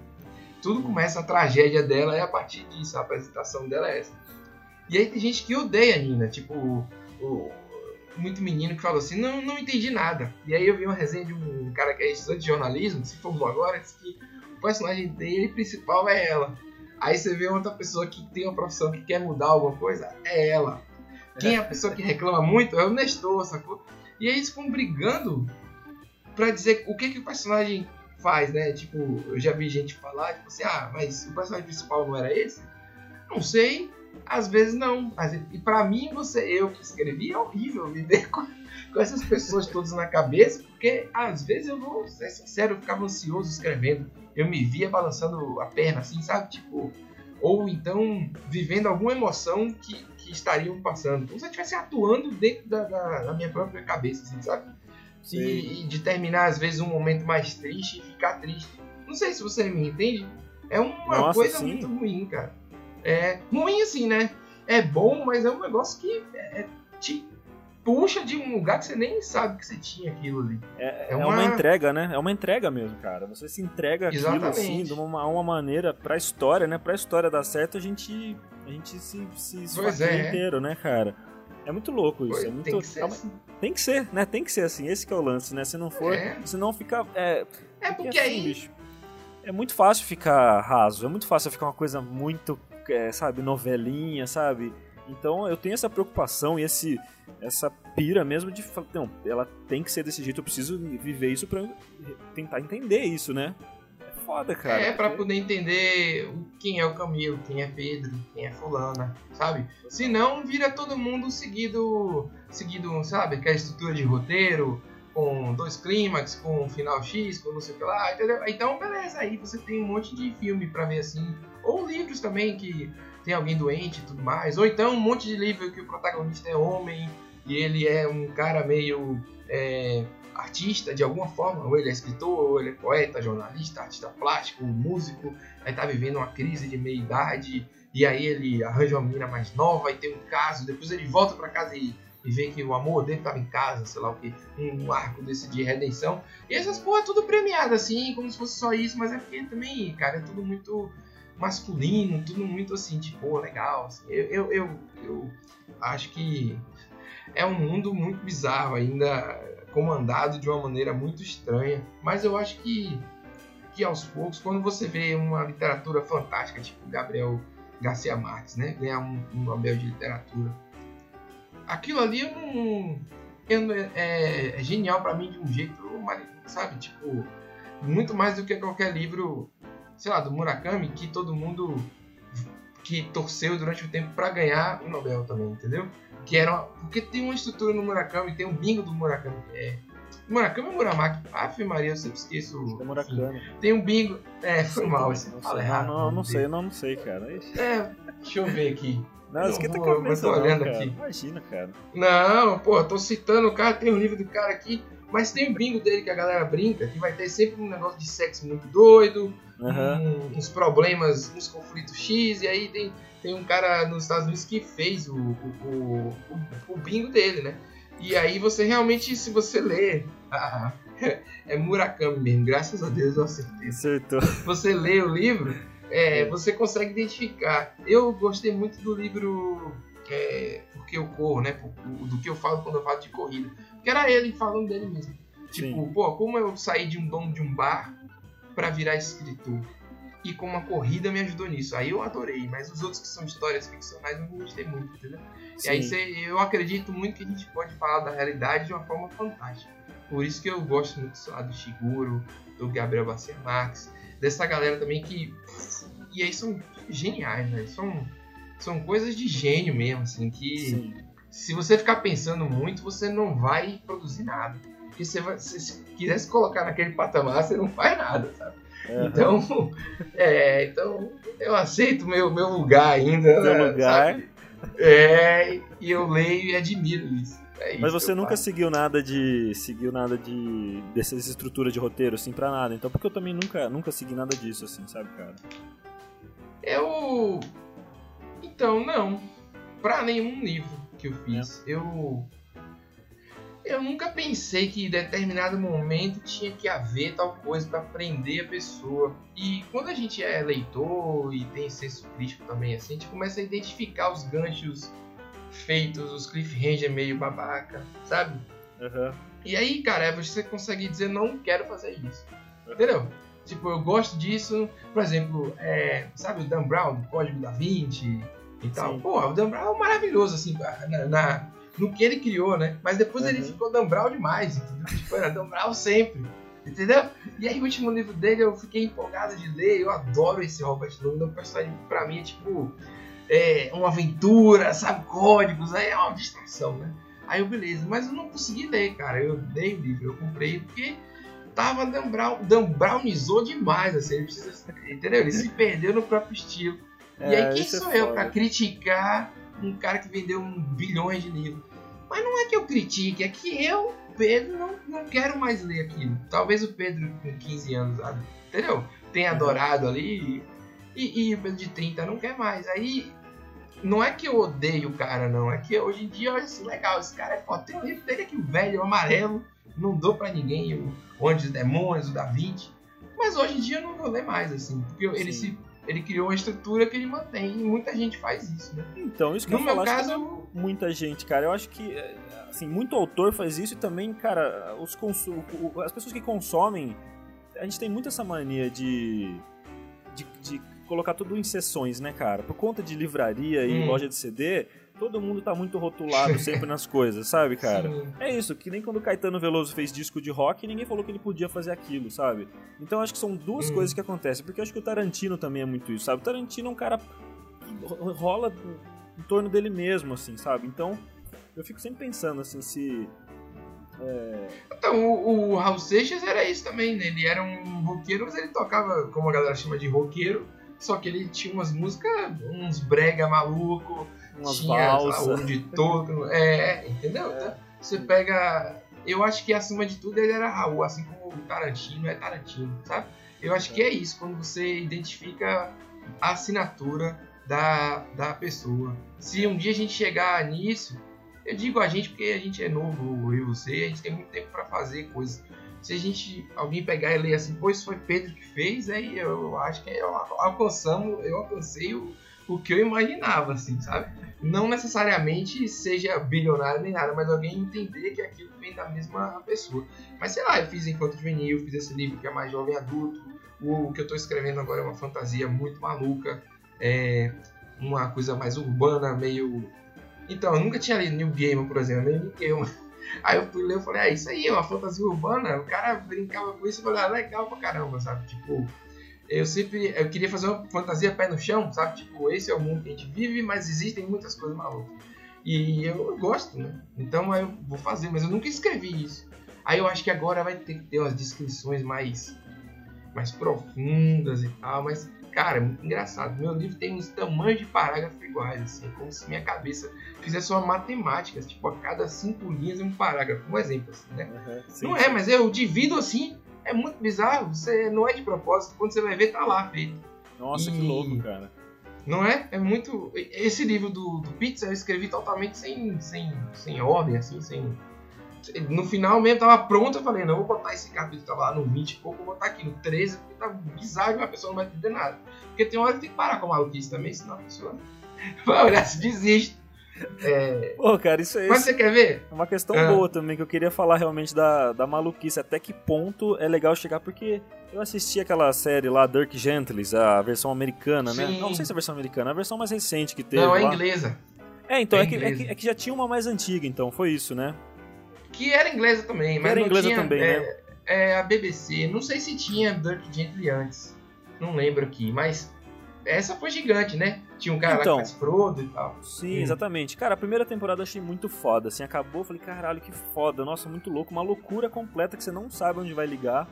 Tudo começa a tragédia dela é a partir disso. A apresentação dela é essa. E aí tem gente que odeia a Nina, tipo, o, o, muito menino que falou assim: não, não entendi nada. E aí eu vi uma resenha de um cara que é estudante de jornalismo, se formou agora, disse que o personagem dele principal é ela. Aí você vê outra pessoa que tem uma profissão que quer mudar alguma coisa, é ela. Quem é a pessoa que reclama muito é o Nestor, sacou? E aí eles ficam brigando pra dizer o que, que o personagem faz, né? Tipo, eu já vi gente falar, tipo assim, ah, mas o personagem principal não era esse? Não sei, às vezes não. E para mim, você, eu que escrevi, é horrível viver com, com essas pessoas todas na cabeça, porque às vezes eu vou ser sincero, eu ficava ansioso escrevendo eu me via balançando a perna, assim, sabe? Tipo, ou então vivendo alguma emoção que, que estariam passando. Como se eu estivesse atuando dentro da, da, da, minha própria cabeça, assim, sabe? E, e, de terminar, às vezes, um momento mais triste e ficar triste. Não sei se você me entende. É uma Nossa, coisa sim. muito ruim, cara. É ruim assim, né? É bom, mas é um negócio que é, é te puxa de um lugar que você nem sabe que você tinha aquilo ali. É, é, uma... é uma... entrega, né? É uma entrega mesmo, cara. Você se entrega aquilo assim, de uma, uma maneira pra história, né? Pra história dar certo, a gente, a gente se, se esfaqueia é. inteiro, né, cara? É muito louco isso. é muito... Tem que ser assim. Tem que ser, né? Tem que ser assim. Esse é o lance, né? Se não for, é. senão fica... É, é porque, assim, aí... Bicho, é muito fácil ficar raso. É muito fácil ficar uma coisa muito, é, sabe, novelinha, sabe? Então eu tenho essa preocupação e esse, essa pira mesmo de falar, não, ela tem que ser desse jeito, eu preciso viver isso para tentar entender isso, né? É foda, cara. É, para poder entender quem é o Camilo, quem é Pedro, quem é fulana, sabe? Senão vira todo mundo seguido, seguido, sabe? Aquela estrutura de roteiro, com dois clímax, com um final X, com não sei o que lá, entendeu? Então, beleza, aí você tem um monte de filme para ver assim. Ou livros também que tem alguém doente e tudo mais. Ou então um monte de livro que o protagonista é homem e ele é um cara meio é, artista de alguma forma. Ou ele é escritor, ou ele é poeta, jornalista, artista plástico, músico. Aí tá vivendo uma crise de meia-idade. E aí ele arranja uma menina mais nova e tem um caso. Depois ele volta para casa e, e vê que o amor dele tava em casa, sei lá o que. Um arco desse de redenção. E essas porra é tudo premiado assim, como se fosse só isso. Mas é porque também, cara, é tudo muito masculino, tudo muito assim, tipo, legal. Assim. Eu, eu, eu, eu, acho que é um mundo muito bizarro, ainda comandado de uma maneira muito estranha. Mas eu acho que, que aos poucos, quando você vê uma literatura fantástica, tipo Gabriel Garcia Marques, né? Ganhar um, um Nobel de Literatura. Aquilo ali não, eu, é, é genial para mim de um jeito, sabe? Tipo, muito mais do que qualquer livro sei lá, do Murakami, que todo mundo que torceu durante o tempo para ganhar o Nobel também, entendeu? Que era uma, porque tem uma estrutura no Murakami, tem um bingo do Murakami, é Murakami ou Muramaki? Ave Maria, eu sempre esqueço. É Murakami. Tem um bingo. É, foi mal. Não, não, errado, não, não, sei, não, não sei, cara. É, deixa eu ver aqui. Não, esquenta a cabeça, eu tô olhando não, aqui. Imagina, cara. Não, pô, tô citando o cara, tem um livro do cara aqui, mas tem o bingo dele que a galera brinca, que vai ter sempre um negócio de sexo muito doido, uhum. um, uns problemas, uns conflitos X, e aí tem, tem um cara nos Estados Unidos que fez o, o, o, o bingo dele, né? E aí você realmente, se você ler a, é Murakami mesmo, graças a Deus eu acertei. Acertou. Você lê o livro, é, você consegue identificar. Eu gostei muito do livro é, Porque eu corro, né? Do que eu falo quando eu falo de corrida. Que era ele falando dele mesmo. Tipo, Sim. pô, como eu saí de um dono de um bar para virar escritor e como a corrida me ajudou nisso. Aí eu adorei, mas os outros que são histórias ficcionais eu não gostei muito, entendeu? Sim. E aí cê, eu acredito muito que a gente pode falar da realidade de uma forma fantástica. Por isso que eu gosto muito lá, do Shiguro, do Gabriel Garcia Marques, dessa galera também que. E aí são geniais, né? São, são coisas de gênio mesmo, assim, que Sim. se você ficar pensando muito, você não vai produzir nada. Porque você vai, se quisesse colocar naquele patamar, você não faz nada, sabe? Uhum. Então, é, então eu aceito meu, meu lugar ainda. Meu né, lugar. Sabe? É, e eu leio e admiro isso. É Mas você nunca faço. seguiu nada de. seguiu nada de. dessas estruturas de roteiro, assim, pra nada. Então porque eu também nunca, nunca segui nada disso, assim, sabe, cara? Eu. Então, não. Pra nenhum livro que eu fiz. É. Eu eu nunca pensei que em determinado momento tinha que haver tal coisa para prender a pessoa. E quando a gente é leitor e tem senso crítico também, assim, a gente começa a identificar os ganchos feitos, os cliffhanger meio babaca, sabe? Uhum. E aí, cara, você consegue dizer, não quero fazer isso. Entendeu? Tipo, eu gosto disso. Por exemplo, é, sabe o Dan Brown, do Código da Vinci e tal? Sim. Pô, o Dan Brown é maravilhoso, assim, na, na no que ele criou, né? Mas depois uhum. ele ficou Dan Brown demais, entendeu? Tipo, era Dan Brown sempre. Entendeu? E aí o último livro dele eu fiquei empolgado de ler. Eu adoro esse Robert Ludlum. O personagem pra mim é tipo é, uma aventura, sabe? Códigos, aí é uma distração, né? Aí eu, beleza, mas eu não consegui ler, cara. Eu dei o livro, eu comprei porque tava Dan Brown, Dan Brownizou demais, assim, ele precisa, entendeu? Ele se perdeu no próprio estilo. É, e aí quem é sou é eu para criticar um cara que vendeu um bilhões de livros. Mas não é que eu critique, é que eu, Pedro, não, não quero mais ler aquilo. Talvez o Pedro com 15 anos, entendeu? Tenha uhum. adorado ali e, e o Pedro de 30 não quer mais. Aí não é que eu odeio o cara, não. É que hoje em dia, olha assim, legal, esse cara é foda. Tem um livro dele aqui, o velho, o amarelo, não dou pra ninguém, o Onde os Demônios, o Da Vinci. Mas hoje em dia eu não vou ler mais, assim, porque Sim. ele se ele criou uma estrutura que ele mantém e muita gente faz isso, né? Então, isso que no eu meu falar, caso, muita gente, cara. Eu acho que assim, muito autor faz isso e também, cara, os as pessoas que consomem, a gente tem muito essa mania de, de, de colocar tudo em sessões, né, cara? Por conta de livraria e hum. loja de CD, todo mundo tá muito rotulado sempre nas coisas, sabe, cara? Sim. É isso, que nem quando o Caetano Veloso fez disco de rock, ninguém falou que ele podia fazer aquilo, sabe? Então acho que são duas hum. coisas que acontecem, porque acho que o Tarantino também é muito isso, sabe? O Tarantino é um cara que rola em torno dele mesmo, assim, sabe? Então eu fico sempre pensando, assim, se. É... Então, o, o Raul Seixas era isso também, né? Ele era um roqueiro, mas ele tocava, como a galera chama de roqueiro, só que ele tinha umas músicas, uns brega maluco, umas tinha um de todo, é, entendeu? É. Então, você pega. Eu acho que acima de tudo ele era Raul, assim como o Tarantino é Tarantino, sabe? Eu acho que é isso, quando você identifica a assinatura da, da pessoa. Se um dia a gente chegar nisso, eu digo a gente porque a gente é novo, eu e você, a gente tem muito tempo para fazer coisas. Se a gente, alguém pegar e ler assim, pois foi Pedro que fez, aí eu acho que eu alcançamos, eu alcancei o, o que eu imaginava, assim, sabe? Não necessariamente seja bilionário nem nada, mas alguém entender que aquilo vem da mesma pessoa. Mas sei lá, eu fiz Enquanto Juvenil, fiz esse livro que é mais jovem adulto. O, que eu estou escrevendo agora é uma fantasia muito maluca, é uma coisa mais urbana, meio. Então, eu nunca tinha lido New Gamer, por exemplo, nem New Gamer. Aí eu fui ler e falei, ah, isso aí é uma fantasia urbana. O cara brincava com isso e falei, ah, legal pra caramba, sabe? Tipo, eu sempre eu queria fazer uma fantasia pé no chão, sabe? Tipo, esse é o mundo que a gente vive, mas existem muitas coisas malucas. E eu gosto, né? Então eu vou fazer, mas eu nunca escrevi isso. Aí eu acho que agora vai ter que ter umas descrições mais mais profundas e tal, mas cara, é muito engraçado. Meu livro tem uns tamanhos de parágrafo iguais, assim, como se minha cabeça fizesse uma matemática, tipo, a cada cinco linhas é um parágrafo, um exemplo, assim, né? Uhum, sim, não é, mas eu divido assim é muito bizarro. Você não é de propósito. Quando você vai ver, tá lá feito. Nossa, e... que louco, cara. Não é? É muito. Esse livro do, do Pizza eu escrevi totalmente sem, sem, sem ordem, assim, sem. no final mesmo tava pronto, eu falei, não, vou botar esse capítulo, tava lá no 20 e pouco, vou botar aqui no 13, porque tá bizarro e a pessoa não vai entender nada. Porque tem hora que tem que parar com a maluquice também, senão a pessoa vai olhar se desiste. É... Pô, cara, isso é Mas você quer ver? uma questão Ah. boa também, que eu queria falar realmente da, da maluquice. Até que ponto é legal chegar, porque eu assisti aquela série lá, Dirk Gentles, a versão americana, né? Sim. Não, não sei se é a versão americana, a versão mais recente que teve Não, é lá. inglesa. É, então, É é, que, é, que, é que já tinha uma mais antiga, então, foi isso, né? Que era inglesa também, mas Era não inglesa tinha, também, é, né? é a BBC. Não sei se tinha Dirk Gently antes. Não lembro aqui, mas essa foi gigante, né? Tinha um cara Então. lá que faz Frodo e tal. Sim, Hum. exatamente. Cara, a primeira temporada eu achei muito foda. Assim, acabou, falei, caralho, que foda. Nossa, muito louco. Uma loucura completa que você não sabe onde vai ligar.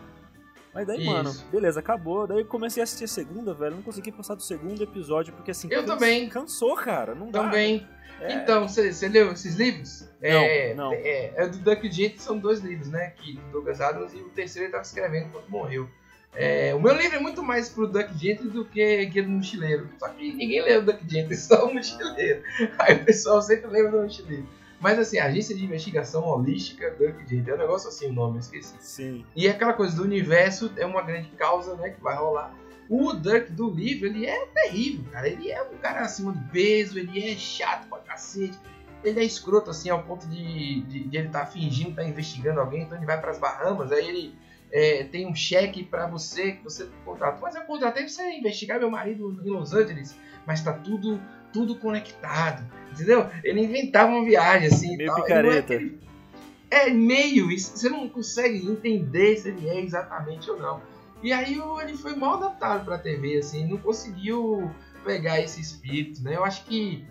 Mas daí, Isso. mano, beleza, acabou. Daí eu comecei a assistir a segunda, velho. Não consegui passar do segundo episódio, porque assim. Eu também. Cansou, cara. Não dá. Também. É. Então, você leu esses livros? é, não. É, é do Dirk Gently, são dois livros, né? Que do Douglas Adams e o terceiro ele tava escrevendo quando morreu. É, o meu livro é muito mais pro Duck Gently do que aquele do mochileiro. Só que ninguém lê o Duck Gently, só o mochileiro. Aí o pessoal sempre lembra do mochileiro. Mas assim, Agência de Investigação Holística Duck Gently. É um negócio assim o nome, eu esqueci. Sim. E aquela coisa do universo é uma grande causa, né, que vai rolar. O Dirk do livro, ele é terrível, cara. Ele é um cara acima do peso, ele é chato pra cacete. Ele é escroto, assim, ao ponto de, de, de ele estar fingindo estar investigando alguém, então ele vai pras Bahamas, aí ele é, tem um cheque pra você que você contratou. Mas eu contratei pra você investigar meu marido em Los Angeles, mas tá tudo, tudo conectado, entendeu? Ele inventava uma viagem, assim. e Meio tal. Ele é picareta. aquele- é meio, isso, você não consegue entender se ele é exatamente ou não. E aí o- ele foi mal adaptado pra TV, assim, não conseguiu pegar esse espírito, né? Eu acho que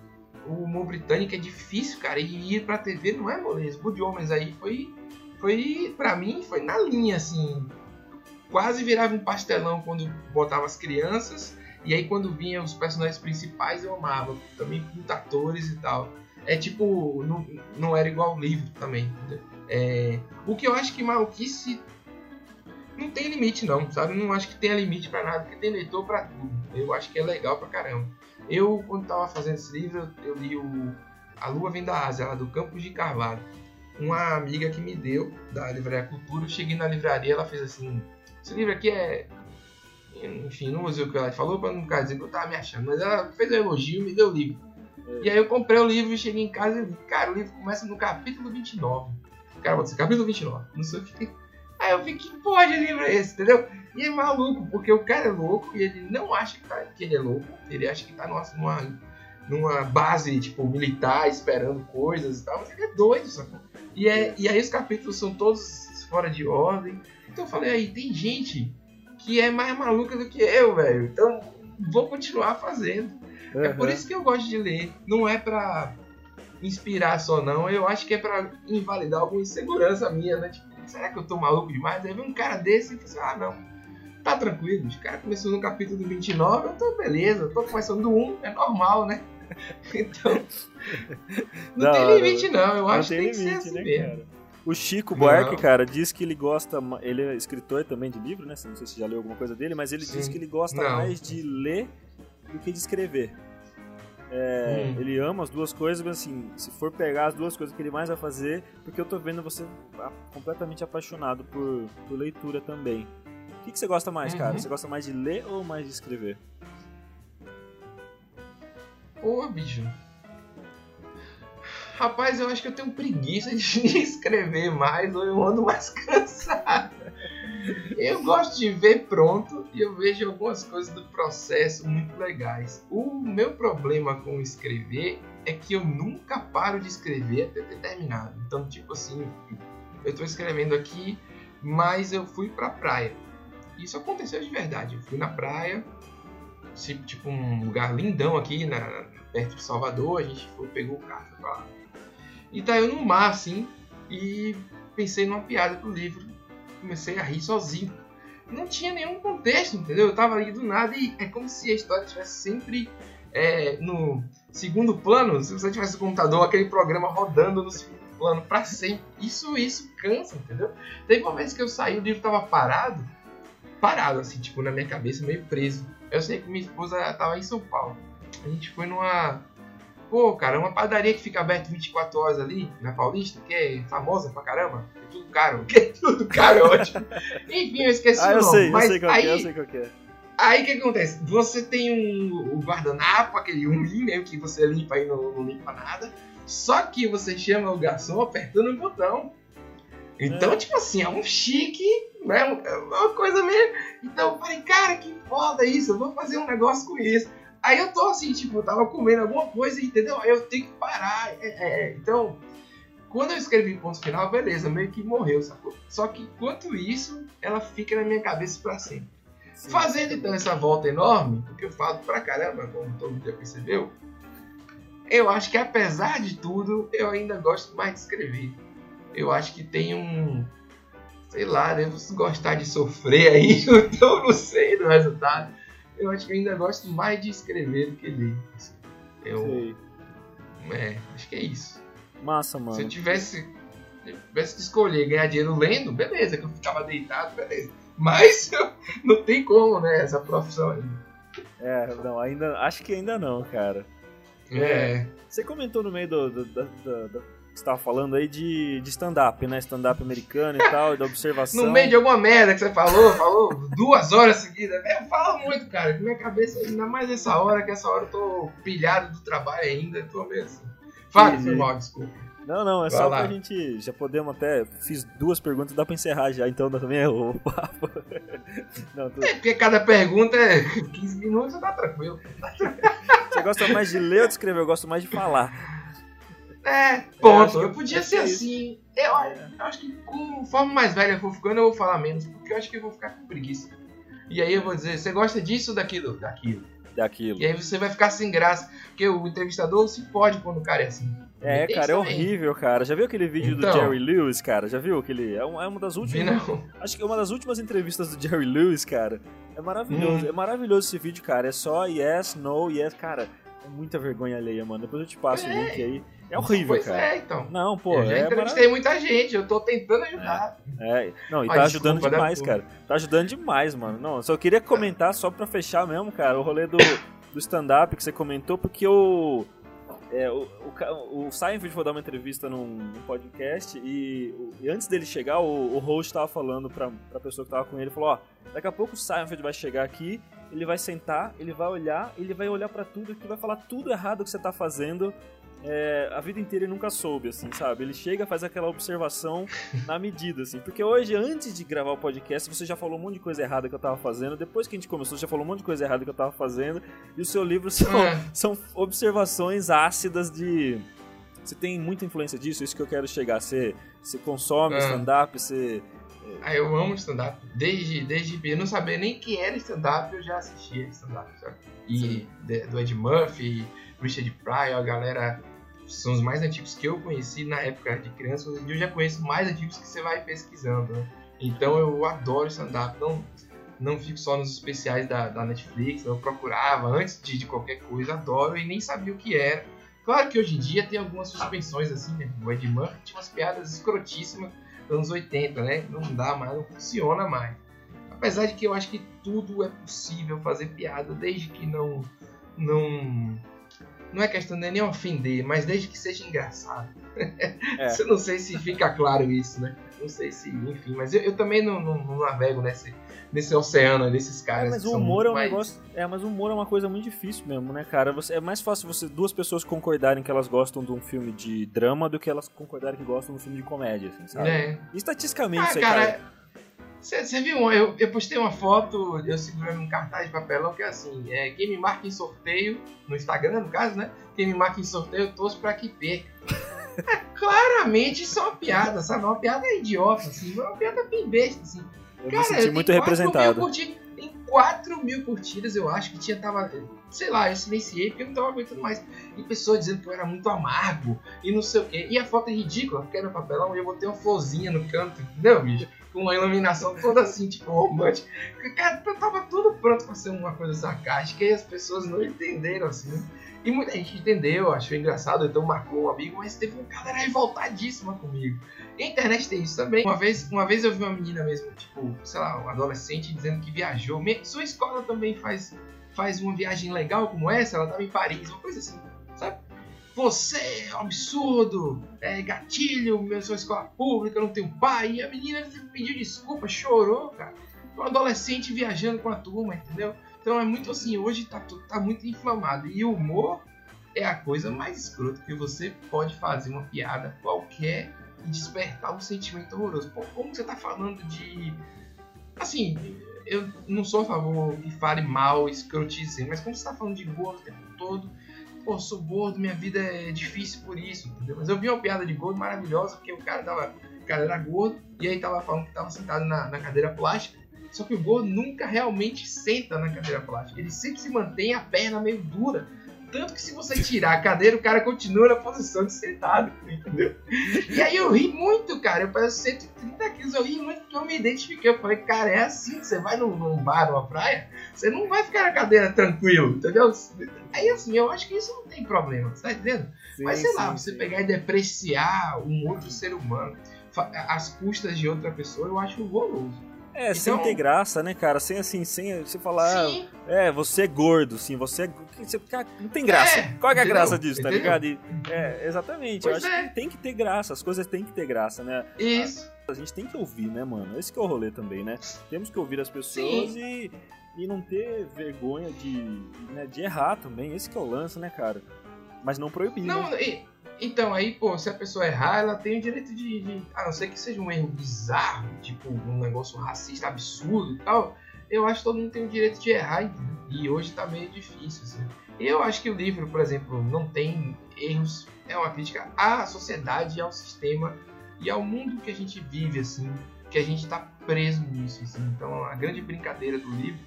o humor britânico é difícil, cara, e ir pra TV não é moleza. Good Homens aí foi, foi pra mim, foi na linha, assim. Quase virava um pastelão quando botava as crianças, e aí quando vinha os personagens principais eu amava, também muitos atores e tal. É tipo, não, não era igual o livro também? É, o que eu acho que maluquice não tem limite não, sabe? Não acho que tenha limite pra nada, porque tem leitor pra tudo. Eu acho que é legal pra caramba. Eu, quando tava fazendo esse livro, eu, eu li o A Lua Vem da Ásia, lá do Campos de Carvalho. Uma amiga que me deu, da Livraria Cultura, eu cheguei na livraria, ela fez assim, esse livro aqui é... Enfim, não usei o que ela falou pra não ficar dizendo que eu tava me achando, mas ela fez um elogio e me deu o livro. E aí eu comprei o livro e cheguei em casa e li. Cara, o livro começa no capítulo 29. Cara, vou dizer, capítulo 29, não sei o que. Aí eu fiquei, que porra de livro é esse, entendeu? E é maluco, porque o cara é louco e ele não acha que, tá- que ele é louco, ele acha que tá numa, numa, numa base, tipo, militar, esperando coisas e tal, mas ele é doido, sacou? E, é, e aí os capítulos são todos fora de ordem. Então eu falei, aí, tem gente que é mais maluca do que eu, velho. Então vou continuar fazendo. É por isso que eu gosto de ler. Não é pra inspirar só, não. Eu acho que é pra invalidar alguma insegurança minha, né? Tipo, será que eu tô maluco demais? Aí vem um cara desse e fala assim, ah, não. Tá tranquilo, o cara começou no capítulo 29, eu tô beleza, eu tô começando do 1, é normal, né? Então, não Da tem limite não, eu Não acho que tem tem que ser limite, assim né, mesmo. cara? O Chico Não. Buarque, cara, diz que ele gosta. Ele é escritor também de livro, né? Não sei se já leu alguma coisa dele, mas ele diz Sim. que ele gosta Não. mais de ler do que de escrever. É, Hum. Ele ama as duas coisas, mas assim, se for pegar as duas coisas que ele mais vai fazer, porque eu tô vendo você completamente apaixonado por, por leitura também. O que, que você gosta mais, cara? Uhum. Você gosta mais de ler ou mais de escrever? Pô, bicho. Rapaz, eu acho que eu tenho preguiça de escrever mais ou eu ando mais cansado. Eu gosto de ver pronto e eu vejo algumas coisas do processo muito legais. O meu problema com escrever é que eu nunca paro de escrever até ter terminado. Então, tipo assim, eu tô escrevendo aqui, mas eu fui pra praia. Isso aconteceu de verdade. Eu fui na praia, tipo um lugar lindão aqui na, perto de Salvador, a gente foi, pegou o carro pra lá. E tá eu no mar assim, e pensei numa piada pro livro, comecei a rir sozinho. Não tinha nenhum contexto, entendeu? Eu tava ali do nada e é como se a história estivesse sempre é, no segundo plano, se você tivesse o computador, aquele programa rodando no segundo plano pra sempre. Isso, isso cansa, entendeu? Teve uma vez que eu saí, o livro tava parado, parado assim, tipo, na minha cabeça, meio preso. Eu sei que minha esposa tava em São Paulo. A gente foi numa Pô, cara, uma padaria que fica aberta 24 horas ali, na Paulista, que é famosa pra caramba, é tudo caro, que é tudo caro, é ótimo. Enfim, eu esqueci ah, o eu nome. sei, mas eu sei qual aí, que é, eu sei qual que é. Aí o que acontece? Você tem um, o guardanapo, aquele umim mesmo que você limpa aí, não, não limpa nada. Só que você chama o garçom apertando um botão. Então, É. tipo assim, é um chique, né? É uma coisa meio. Então eu falei, cara, que foda isso, eu vou fazer um negócio com isso. Aí eu tô assim, tipo, eu tava comendo alguma coisa, entendeu? Aí eu tenho que parar. É, é, é. Então, quando eu escrevi ponto final, beleza, meio que morreu, sacou? Só que enquanto isso, ela fica na minha cabeça pra sempre. Sim. Fazendo então essa volta enorme, porque eu falo pra caramba, como todo mundo já percebeu, eu acho que apesar de tudo, eu ainda gosto mais de escrever. Eu acho que tem um. Sei lá, devo gostar de sofrer aí, então não sei do resultado. Eu acho que eu ainda gosto mais de escrever do que ler. Eu. Sei. É, acho que é isso. Massa, Se eu mano. tivesse, se eu tivesse que escolher ganhar dinheiro lendo, beleza, que eu ficava deitado, beleza. Mas não tem como, né? Essa profissão aí. É, não, ainda. Acho que ainda não, cara. É. Você comentou no meio do, do, do, do- do- que você tava falando aí de, de stand-up, né? Stand-up americano e tal, da observação. No meio de alguma merda que você falou, falou duas horas seguidas. Eu falo muito, cara, minha cabeça, ainda mais essa hora, que essa hora eu tô pilhado do trabalho ainda, tô meio assim. Fala, foi mal, desculpa. Não, não, é Vai só lá. pra gente. Já podemos até. Fiz duas perguntas, dá pra encerrar já, então dá também é o papo. Não, tu- É porque cada pergunta é 15 minutos, tá tranquilo. Você gosta mais de ler ou de escrever? Eu gosto mais de falar. É, ponto. acho que- eu podia ser é assim. Eu, eu acho que conforme mais velho eu for ficando, eu vou falar menos, porque eu acho que eu vou ficar com preguiça. E aí eu vou dizer, você gosta disso ou daquilo? Daquilo. Daquilo. E aí você vai ficar sem graça, porque o entrevistador se pode quando o cara é assim. É, Tem cara, é horrível, cara. Já viu aquele vídeo Então. do Jerry Lewis, cara? Já viu aquele? É um- é uma das últimas. não. Acho que é uma das últimas entrevistas do Jerry Lewis, cara. É maravilhoso. Hum. É maravilhoso esse vídeo, cara. É só yes, no, yes. Cara, é muita vergonha alheia, mano. Depois eu te passo o É. link aí. É horrível, pois cara. é, então. Não, pô, eu já é entrevistei muita gente, eu tô tentando ajudar. mara- é. Não, e Ah, tá desculpa, ajudando né, demais, cara. Tá ajudando demais, mano. Não, só queria comentar, só pra fechar mesmo, cara, o rolê do, do stand-up que você comentou, porque o. É, o, o, o Seinfeld foi dar uma entrevista num, num podcast e, o- e antes dele chegar, o, o host tava falando pra, pra pessoa que tava com ele, falou, ó, daqui a pouco o Seinfeld vai chegar aqui, ele vai sentar, ele vai olhar, ele vai olhar pra tudo e vai falar tudo errado que você tá fazendo é, a vida inteira ele nunca soube, assim, sabe? Ele chega, faz aquela observação na medida, assim. Porque hoje, antes de gravar o podcast, você já falou um monte de coisa errada que eu tava fazendo. Depois que a gente começou, você já falou um monte de coisa errada que eu tava fazendo. E o seu livro são, É. são observações ácidas de. Você tem muita influência disso, isso que eu quero chegar. Você, você consome É. stand-up, você. Ah, eu amo stand-up. Desde, desde eu não sabia nem que era stand-up, eu já assistia stand-up, sabe? E de- do Ed Murphy, Richard Pryor, a galera são os mais antigos que eu conheci na época de criança. Hoje eu já conheço mais antigos que você vai pesquisando, né? Então eu adoro stand-up. Não, não fico só nos especiais da, da Netflix, eu procurava antes de, de qualquer coisa, adoro e nem sabia o que era. Claro que hoje em dia tem algumas suspensões assim, né? O Ed Murphy tinha umas piadas escrotíssimas dos anos 80, né? Não dá mais, não funciona mais. Apesar de que eu acho que tudo é possível fazer piada, desde que não. Não. Não é questão de nem ofender, mas desde que seja engraçado. É. Eu não sei se fica claro isso, né? Não sei se, enfim, mas eu, eu também não, não- não navego nesse, nesse oceano desses É, caras. mas que o humor é um mais- negócio. É, mas o humor é uma coisa muito difícil mesmo, né, cara? Você, é mais fácil você duas pessoas concordarem que elas gostam de um filme de drama do que elas concordarem que gostam de um filme de comédia, assim, sabe? É. Estatisticamente, Ah, você cara, você viu? Eu, eu postei uma foto, eu segurando um cartaz de papelão que é assim: é, quem me marca em sorteio, no Instagram, no caso, né? Quem me marca em sorteio, eu torço pra que perca. É, claramente isso é uma piada, sabe? Uma piada idiota, assim, uma piada bem besta, assim. eu Cara, me senti muito 4 mil representado. curti- Tem 4 mil curtidas, eu acho, que tinha, tava. Sei lá, eu silenciei porque eu não tava aguentando mais. E pessoas dizendo que eu era muito amargo e não sei o quê. E a foto é ridícula, porque era papelão e eu botei uma florzinha no canto, entendeu, bicho? Com uma iluminação toda assim, tipo, romântica. Cara, tava tudo pronto pra ser uma coisa sarcástica e as pessoas não entenderam, assim. E muita gente entendeu, achou engraçado, então marcou um amigo, mas teve uma galera revoltadíssima comigo. E a internet tem isso também. Uma vez, uma vez eu vi uma menina mesmo, tipo, sei lá, um adolescente dizendo que viajou. Sua escola também faz, faz uma viagem legal como essa? Ela tava em Paris, uma coisa assim, sabe? Você é um absurdo, é gatilho, eu sou escola pública, não tenho pai. E a menina pediu desculpa, chorou, cara. Um adolescente viajando com a turma, entendeu? Então é muito assim, hoje tá, tá muito inflamado. E o humor é a coisa mais escrota que você pode fazer uma piada qualquer e despertar um sentimento horroroso. Pô, como você tá falando de. Assim, eu não sou a favor que fale mal, escrotize, mas como você tá falando de gordo o tempo todo, pô, sou gordo, minha vida é difícil por isso, entendeu? Mas eu vi uma piada de gordo maravilhosa, porque o cara tava. O cara era gordo e aí tava falando que tava sentado na, na cadeira plástica. Só que o gordo nunca realmente senta na cadeira plástica. Ele sempre se mantém a perna meio dura tanto que se você tirar a cadeira, o cara continua na posição de sentado, entendeu? E aí eu ri muito, cara. Eu peso 130 quilos, eu ri muito porque eu me identifiquei. Eu falei, cara, é assim, você vai num, num bar, numa praia, você não vai ficar na cadeira tranquilo, entendeu? Aí assim, eu acho que isso não tem problema, tá entendendo? Sim, Mas sei sim, lá, você sim. pegar e depreciar um outro ser humano às custas de outra pessoa, eu acho horroroso. É, então, sem ter graça, né, cara? Sem assim, sem você falar, sim. é, você é gordo, sim, você é. Você, não tem graça. É, Qual é a graça disso, tá ligado? E, é, exatamente. Pois eu acho é. que tem que ter graça, as coisas têm que ter graça, né? Isso. A, a, gente tem que ouvir, né, mano? Esse que é o rolê também, né? Temos que ouvir as pessoas e, e não ter vergonha de, né, de errar também. Esse que é o lance, né, cara? Mas não proibir. Não, né? e então, aí, pô, se a pessoa errar, ela tem o direito de, de. A não ser que seja um erro bizarro, tipo um negócio racista absurdo e tal. Eu acho que todo mundo tem o direito de errar, entendeu? E hoje tá meio difícil, assim. Eu acho que o livro, por exemplo, não tem erros. É uma crítica à sociedade, ao sistema e ao mundo que a gente vive, assim. Que a gente tá preso nisso, assim. Então, a grande brincadeira do livro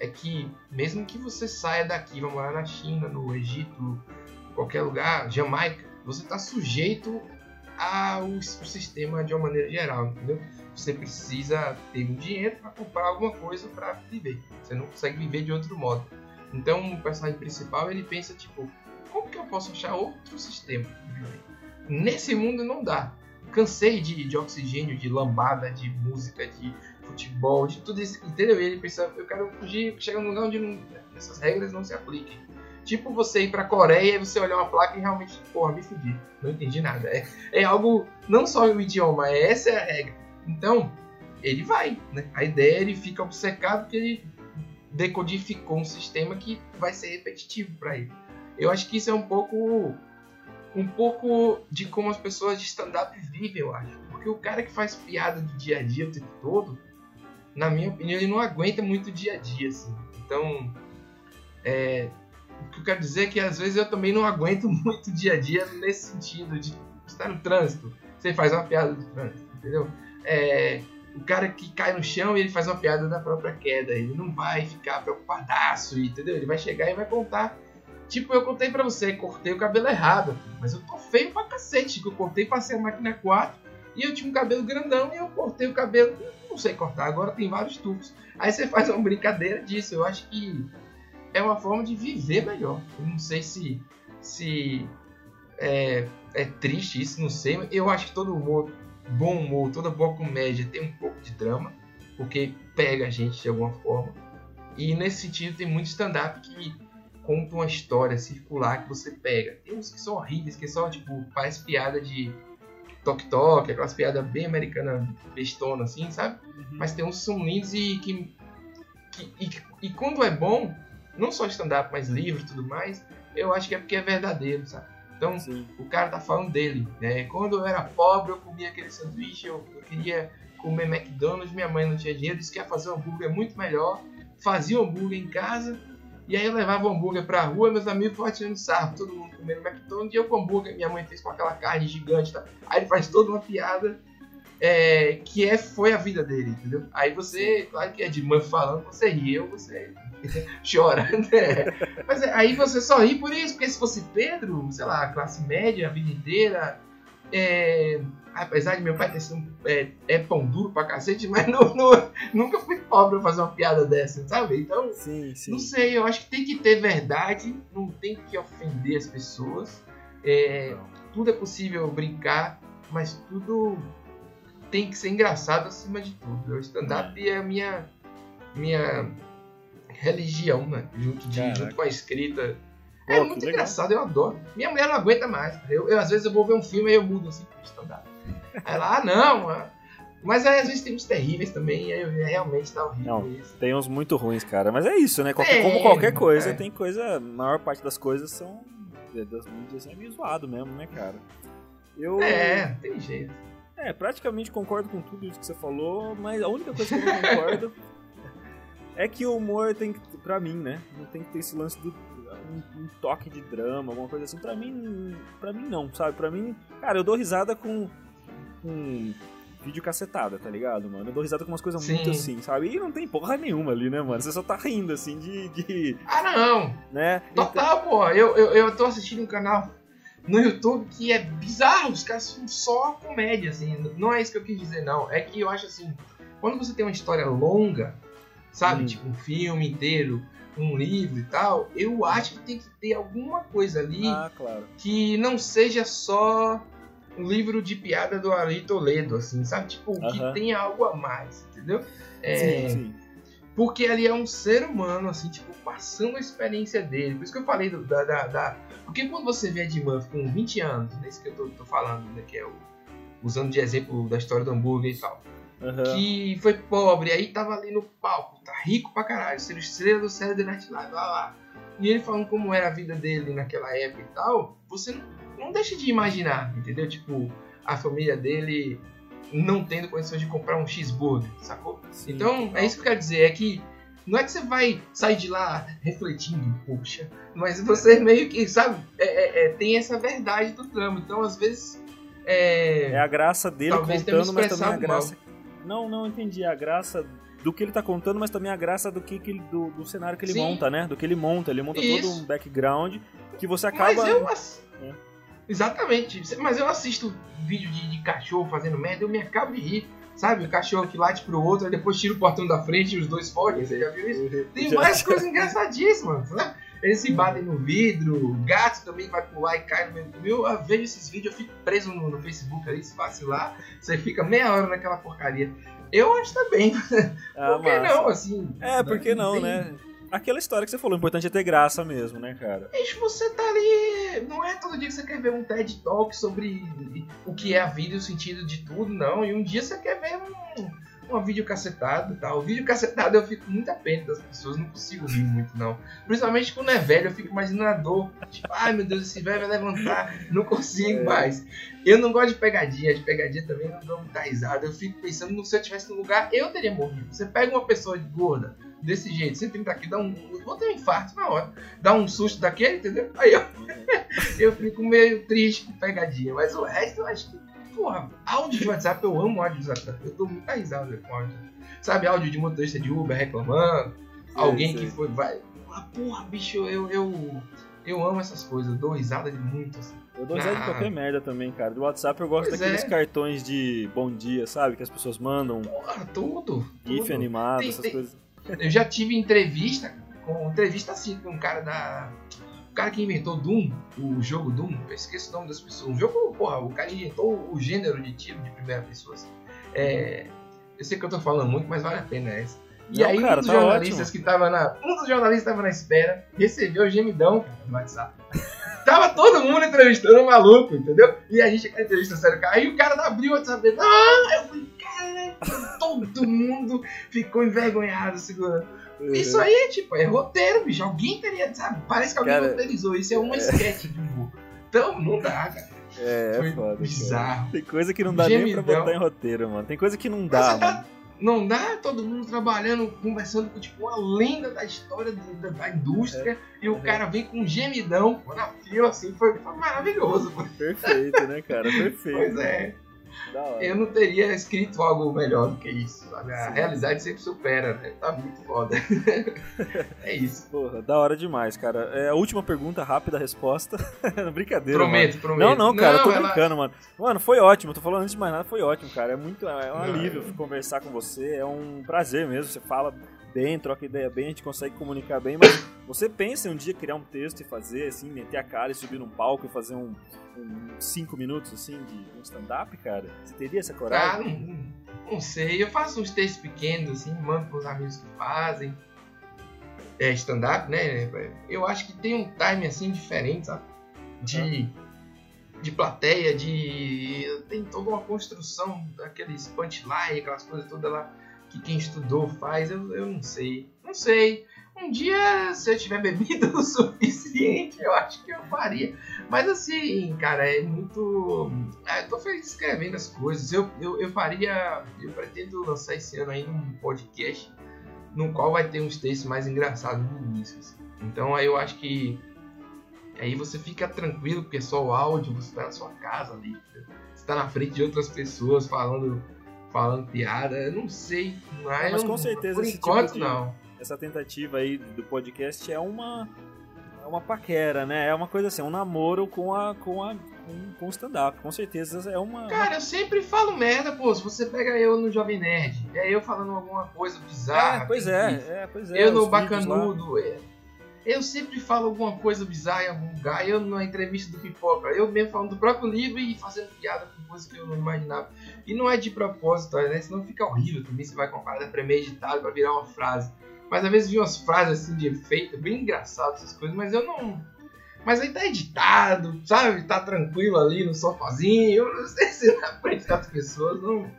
é que, mesmo que você saia daqui, vá morar na China, no Egito, qualquer lugar, Jamaica você está sujeito ao sistema de uma maneira geral, entendeu? Você precisa ter um dinheiro para comprar alguma coisa para viver. Você não consegue viver de outro modo. Então, o personagem principal ele pensa tipo, como que eu posso achar outro sistema? Nesse mundo não dá. Cansei de, de oxigênio, de lambada, de música, de futebol, de tudo isso, entendeu? E ele pensa, eu quero fugir, chegar num lugar onde não, essas regras não se apliquem. Tipo você ir pra Coreia e você olhar uma placa e realmente, porra, me fudi. Não entendi nada. É, é algo, não só o idioma, é essa é a regra. Então, ele vai, né? A ideia ele fica obcecado porque ele decodificou um sistema que vai ser repetitivo para ele. Eu acho que isso é um pouco um pouco de como as pessoas de stand-up vivem, eu acho. Porque o cara que faz piada do dia a dia o tempo todo, na minha opinião, ele não aguenta muito dia a dia, assim. Então, é, o que eu quero dizer é que às vezes eu também não aguento muito dia a dia nesse sentido de estar no trânsito. Você faz uma piada do trânsito, entendeu? É, o cara que cai no chão e ele faz uma piada da própria queda. Ele não vai ficar preocupadaço, entendeu? Ele vai chegar e vai contar. Tipo, eu contei pra você, cortei o cabelo errado. Mas eu tô feio pra cacete, que eu cortei, passei a máquina 4 e eu tinha um cabelo grandão e eu cortei o cabelo. Não sei cortar, agora tem vários tubos. Aí você faz uma brincadeira disso. Eu acho que é uma forma de viver melhor. Eu não sei se, se é, é triste isso, não sei. Eu acho que todo humor, bom humor, toda boa comédia tem um pouco de drama, porque pega a gente de alguma forma. E nesse sentido tem muito stand-up que conta uma história circular que você pega. Tem uns que são horríveis, que só tipo, faz piada de toque-toque, aquelas piadas bem americanas bestona assim, sabe? Uhum. Mas tem uns são lindos e que, que e, e quando é bom, não só stand-up, mas livro e tudo mais, eu acho que é porque é verdadeiro, sabe? Então, Sim. o cara tá falando dele, né? Quando eu era pobre, eu comia aquele sanduíche, eu, eu queria comer McDonald's, minha mãe não tinha dinheiro, disse que ia fazer um hambúrguer muito melhor, fazia um hambúrguer em casa, e aí eu levava o hambúrguer pra rua, meus amigos foram tirando sarro, todo mundo comendo McDonald's, e eu com hambúrguer, minha mãe fez com aquela carne gigante, tá? aí ele faz toda uma piada, é, que é, foi a vida dele, entendeu? Aí você, claro que é de mãe falando, você ri, eu, você chora. Né? Mas é, aí você só ri por isso, porque se fosse Pedro, sei lá, classe média a vida inteira, é, apesar de meu pai ter sido é, é, pão duro pra cacete, mas não, não, nunca fui pobre pra fazer uma piada dessa, sabe? Então, sim, sim. não sei, eu acho que tem que ter verdade, não tem que ofender as pessoas. É, tudo é possível brincar, mas tudo tem que ser engraçado acima de tudo. O stand-up é a minha, minha religião, né? Junto, de, junto com a escrita. É Pô, muito engraçado, eu adoro. Minha mulher não aguenta mais. Eu, eu, às vezes eu vou ver um filme e eu mudo assim pro stand-up. Ela, ah, não, mas aí, às vezes tem uns terríveis também, aí realmente tá horrível Não, isso. Tem uns muito ruins, cara. Mas é isso, né? Qualquer, é, como qualquer coisa, é. tem coisa. A maior parte das coisas são. Das mídias é meio zoado mesmo, né, cara? Eu. É, tem jeito. É, praticamente concordo com tudo isso que você falou, mas a única coisa que eu não concordo é que o humor tem que. Pra mim, né? Não tem que ter esse lance do. Um, um, toque de drama, alguma coisa assim. Pra mim. Pra mim não, sabe? Pra mim. Cara, eu dou risada com. com vídeo cacetada, tá ligado, mano? Eu dou risada com umas coisas Sim. muito assim, sabe? E não tem porra nenhuma ali, né, mano? Você só tá rindo, assim, de. de... Ah, não! Né? Total, então... pô. Eu, eu, eu tô assistindo um canal no YouTube que é bizarro, os caras são só comédia, assim. Não é isso que eu quis dizer, não. É que eu acho assim, quando você tem uma história longa, sabe? Hum. Tipo um filme inteiro, um livro e tal, eu acho que tem que ter alguma coisa ali ah, claro. que não seja só um livro de piada do Ari Toledo, assim, sabe? Tipo, uh -huh. que tenha algo a mais, entendeu? É, sim, sim. Porque ali é um ser humano, assim, tipo, passando a experiência dele. Por isso que eu falei do, da, da, da, Porque quando você vê Ed Murphy com 20 anos, nesse que eu tô, tô falando, né, que é o... Usando de exemplo da história do hambúrguer e tal. Uhum. Que foi pobre, aí tava ali no palco, tá rico pra caralho, sendo estrela do Saturday Night Live, lá lá. E ele falando como era a vida dele naquela época e tal, você não não deixa de imaginar, entendeu? Tipo, a família dele não tendo condições de comprar um cheeseburger, sacou? Sim, então, é isso que eu quero dizer, é que não é que você vai sair de lá refletindo, poxa, mas você meio que, sabe, é, é, é, tem essa verdade do drama. Então, às vezes. É, é a graça dele contando, mas também a graça. Mal. Não, não entendi. A graça do que ele tá contando, mas também a graça do que, que ele, do, do cenário que ele Sim. monta, né? Do que ele monta. Ele monta isso. todo um background que você acaba. Mas eu, é. Exatamente. Mas eu assisto vídeo de, de, cachorro fazendo merda, eu me acabo de rir. Sabe? O cachorro que late pro outro, aí depois tira o portão da frente e os dois fogem. Você já viu isso? Uhum. Tem várias coisas engraçadíssimas. Né? Eles se batem no vidro, o gato também vai pular e cai no meio do meu. Eu vejo esses vídeos, eu fico preso no, no Facebook ali, se vacilar, você fica meia hora naquela porcaria. Eu acho também. Ah, por que massa. não, assim? É, por que não, né? aquela história que você falou, o importante é ter graça mesmo, né, cara? Mas você tá ali. Não é todo dia que você quer ver um TED Talk sobre o que é a vida e o sentido de tudo, não. E um dia você quer ver um, uma vídeo cacetada tá? O vídeo cacetado eu fico muito pena das pessoas, não consigo rir muito, não. Principalmente quando é velho, eu fico imaginando a dor. Tipo, ai meu Deus, esse velho vai levantar, não consigo é. mais. Eu não gosto de pegadinha, de pegadinha também não dou muita risada. Eu fico pensando, se eu tivesse no lugar, eu teria morrido. Você pega uma pessoa gorda desse jeito, 130 aqui, dá um. Vou ter um infarto na hora. Dá um susto daquele, entendeu? Aí eu, eu fico meio triste com pegadinha. Mas o resto eu acho que. Porra, áudio de WhatsApp, eu amo áudio de WhatsApp. Eu dou muita risada com áudio. Sabe, áudio de motorista de Uber reclamando. Sim, alguém sim. que foi. Vai. Ah, porra, bicho, eu, eu. Eu amo essas coisas, eu dou risada de muito, assim. Eu dou risada ah. de qualquer merda também, cara. Do WhatsApp eu gosto pois daqueles é. cartões de bom dia, sabe? Que as pessoas mandam. Porra, tudo. GIF tudo. animado, tem, essas tem, coisas. Eu já tive entrevista, com entrevista assim, com um cara da. O cara que inventou Doom, o jogo Doom, eu esqueço o nome das pessoas. O jogo, porra, o cara inventou o gênero de tiro de primeira pessoa. Assim. É, eu sei que eu tô falando muito, mas vale a pena essa. E Não, aí, cara, um dos tá jornalistas ótimo. que tava na. Um dos jornalistas tava na espera, recebeu o gemidão no WhatsApp. tava todo mundo entrevistando o maluco, entendeu? E a gente, aquela entrevista sério, aí o cara abriu o WhatsApp dele. Ah, eu falei, todo mundo ficou envergonhado segurando. Uhum. Isso aí, tipo, é roteiro, bicho. Alguém teria, sabe? Parece que alguém cara, roteirizou. Isso é uma é... de humor. Então, não dá, cara. É, é foda. Bizarro. Cara. Tem coisa que não dá Gemidão. nem pra botar em roteiro, mano. Tem coisa que não dá, tá mano. Não dá todo mundo trabalhando, conversando com tipo uma lenda da história da, da indústria é. e o é. cara vem com um gemidão na fila, assim, foi, foi maravilhoso. Perfeito, né, cara? Perfeito. Pois é eu não teria escrito algo melhor do que isso. Sabe? A Sim. realidade sempre supera, né? Tá muito foda. é isso. Porra, da hora demais, cara. É a última pergunta, rápida resposta. Brincadeira. Prometo, mano. prometo. Não, não, cara, não, tô ela... brincando, mano. Mano, foi ótimo. Tô falando antes de mais nada, foi ótimo, cara. É muito. É um alívio não. conversar com você. É um prazer mesmo. Você fala bem, troca ideia bem, a gente consegue comunicar bem, mas você pensa em um dia criar um texto e fazer, assim, meter a cara e subir num palco e fazer um, um cinco minutos, assim, de um stand-up, cara? Você teria essa coragem? Ah, não, não, sei, eu faço uns textos pequenos, assim, mando pros amigos que fazem. é, stand-up, né? Eu acho que tem um time assim diferente, sabe? De, de plateia, de. Tem toda uma construção daqueles punchline, aquelas coisas todas lá que quem estudou faz. Eu, eu não sei. Não sei. Um dia, se eu tiver bebido o suficiente, eu acho que eu faria. Mas assim, cara, é muito. Ah, eu tô escrevendo as coisas. Eu, eu, eu faria. Eu pretendo lançar esse ano aí um podcast no qual vai ter uns textos mais engraçados no início. Assim. Então aí eu acho que aí você fica tranquilo, porque é só o áudio, você tá na sua casa ali, você tá na frente de outras pessoas falando, falando piada, eu não sei, mas, mas com certeza por esse enquanto tipo de, não. Essa tentativa aí do podcast é uma é uma paquera, né? É uma coisa assim, um namoro com a com a com, com stand-up. Com certeza é uma. Cara, eu sempre falo merda, pô. Se você pega eu no Jovem Nerd, é eu falando alguma coisa bizarra. É, pois é, é, pois é. Eu no Bacanudo, é. Eu sempre falo alguma coisa bizarra em algum lugar. Eu na entrevista do Pipoca, eu mesmo falando do próprio livro e fazendo piada com coisas que eu não imaginava. E não é de propósito, né? Senão fica horrível também. Você vai com a parada premeditada pra virar uma frase. Mas às vezes vi umas frases assim de efeito, bem engraçadas essas coisas, mas eu não mas aí tá editado, sabe? Tá tranquilo ali no sofazinho. Eu não sei se na frente das pessoas não.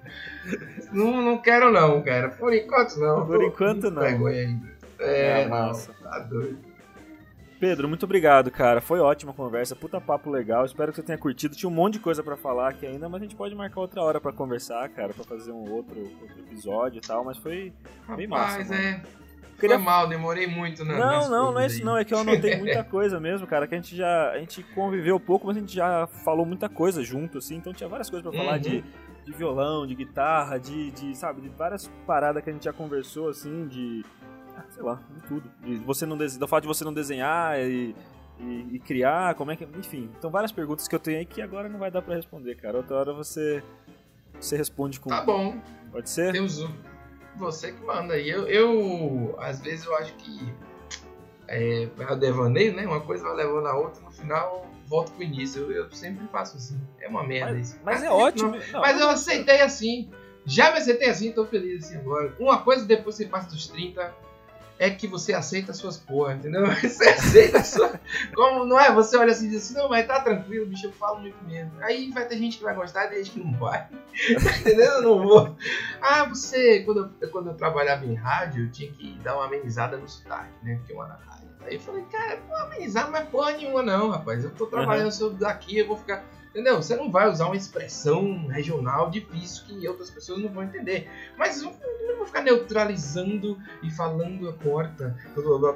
Não, não quero não, cara. Por enquanto não. Por enquanto não. Ainda. É, é massa. Tá doido. Pedro, muito obrigado, cara. Foi ótima a conversa, puta papo legal. Espero que você tenha curtido. Tinha um monte de coisa para falar aqui ainda, mas a gente pode marcar outra hora para conversar, cara, para fazer um outro, outro episódio e tal. Mas foi Rapaz, bem massa. Mas é. Queria... Foi mal, demorei muito, né? Não, não, não é isso não, é que eu anotei muita coisa mesmo, cara, que a gente já, a gente conviveu pouco, mas a gente já falou muita coisa junto, assim, então tinha várias coisas para falar uhum. de, de violão, de guitarra, de, de, sabe, de várias paradas que a gente já conversou, assim, de, sei lá, de tudo, de você não, do fato de você não desenhar e, e, e, criar, como é que, enfim, então várias perguntas que eu tenho aí que agora não vai dar para responder, cara, outra hora você, você responde com... Tá bom. Pode ser? Os você que manda aí. Eu, eu, às vezes, eu acho que é, é o devaneio, né? Uma coisa vai levando a outra, no final volto pro início. Eu, eu sempre faço assim. É uma merda mas, isso. Mas, é ótimo. Não, mas eu aceitei assim. Já me aceitei assim, tô feliz assim agora. Uma coisa depois você passa dos 30 é que você aceita suas porra, entendeu? Você aceita sua. Como não é? Você olha assim e diz assim, não, mas tá tranquilo, bicho, eu falo muito mesmo. Aí vai ter gente que vai gostar e gente que não vai. entendeu? Eu não vou. Ah, você. Quando eu, quando eu trabalhava em rádio, eu tinha que dar uma amenizada no sotaque, né? Porque eu era na rádio. Aí eu falei, cara, não amenizar não é porra nenhuma, não, rapaz. Eu tô trabalhando uhum. daqui, eu vou ficar. Entendeu? Você não vai usar uma expressão regional difícil que outras pessoas não vão entender. Mas eu não vou ficar neutralizando e falando a porta.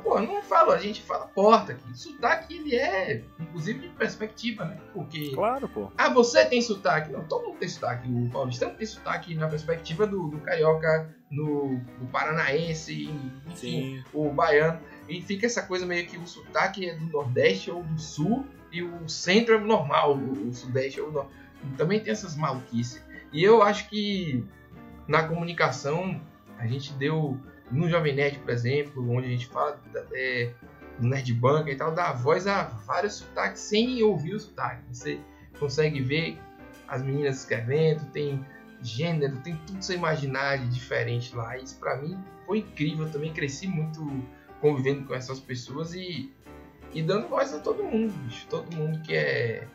Pô, não falo, a gente fala porta aqui. Sotaque, ele é, inclusive, de perspectiva, né? Porque. Claro, pô. Ah, você tem sotaque. Não, todo mundo tem sotaque. O paulistano tem sotaque na perspectiva do, do carioca, no, do paranaense, enfim, Sim. o baiano. E fica essa coisa meio que o sotaque é do Nordeste ou do Sul e o centro é normal, o, o Sudeste é o norte. Também tem essas maluquices. E eu acho que na comunicação a gente deu, no Jovem Nerd, por exemplo, onde a gente fala é, no Nerd Banca e tal, dá voz a vários sotaques sem ouvir o sotaque. Você consegue ver as meninas escrevendo, tem gênero, tem tudo você imaginar diferente lá. Isso para mim foi incrível. Eu também cresci muito convivendo com essas pessoas e e dando voz a todo mundo, bicho. Todo mundo que é,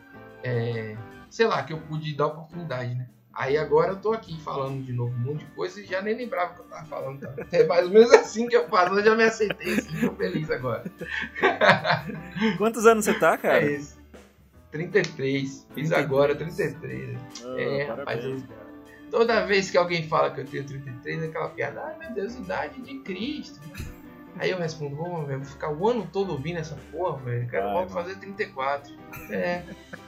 é, Sei lá, que eu pude dar oportunidade, né? Aí agora eu tô aqui falando de novo um monte de coisa e já nem lembrava que eu tava falando. Tá? É mais ou menos assim que eu faço, eu já me aceitei assim, tô feliz agora. Quantos anos você tá, cara? É isso. 33. Fiz 33. agora 33. Oh, é, parabéns, rapaz. Toda vez que alguém fala que eu tenho 33, é aquela piada, ai meu Deus, idade de Cristo. Aí eu respondo, vou, vou ficar o ano todo ouvindo essa porra, velho. Quero logo fazer 34. É.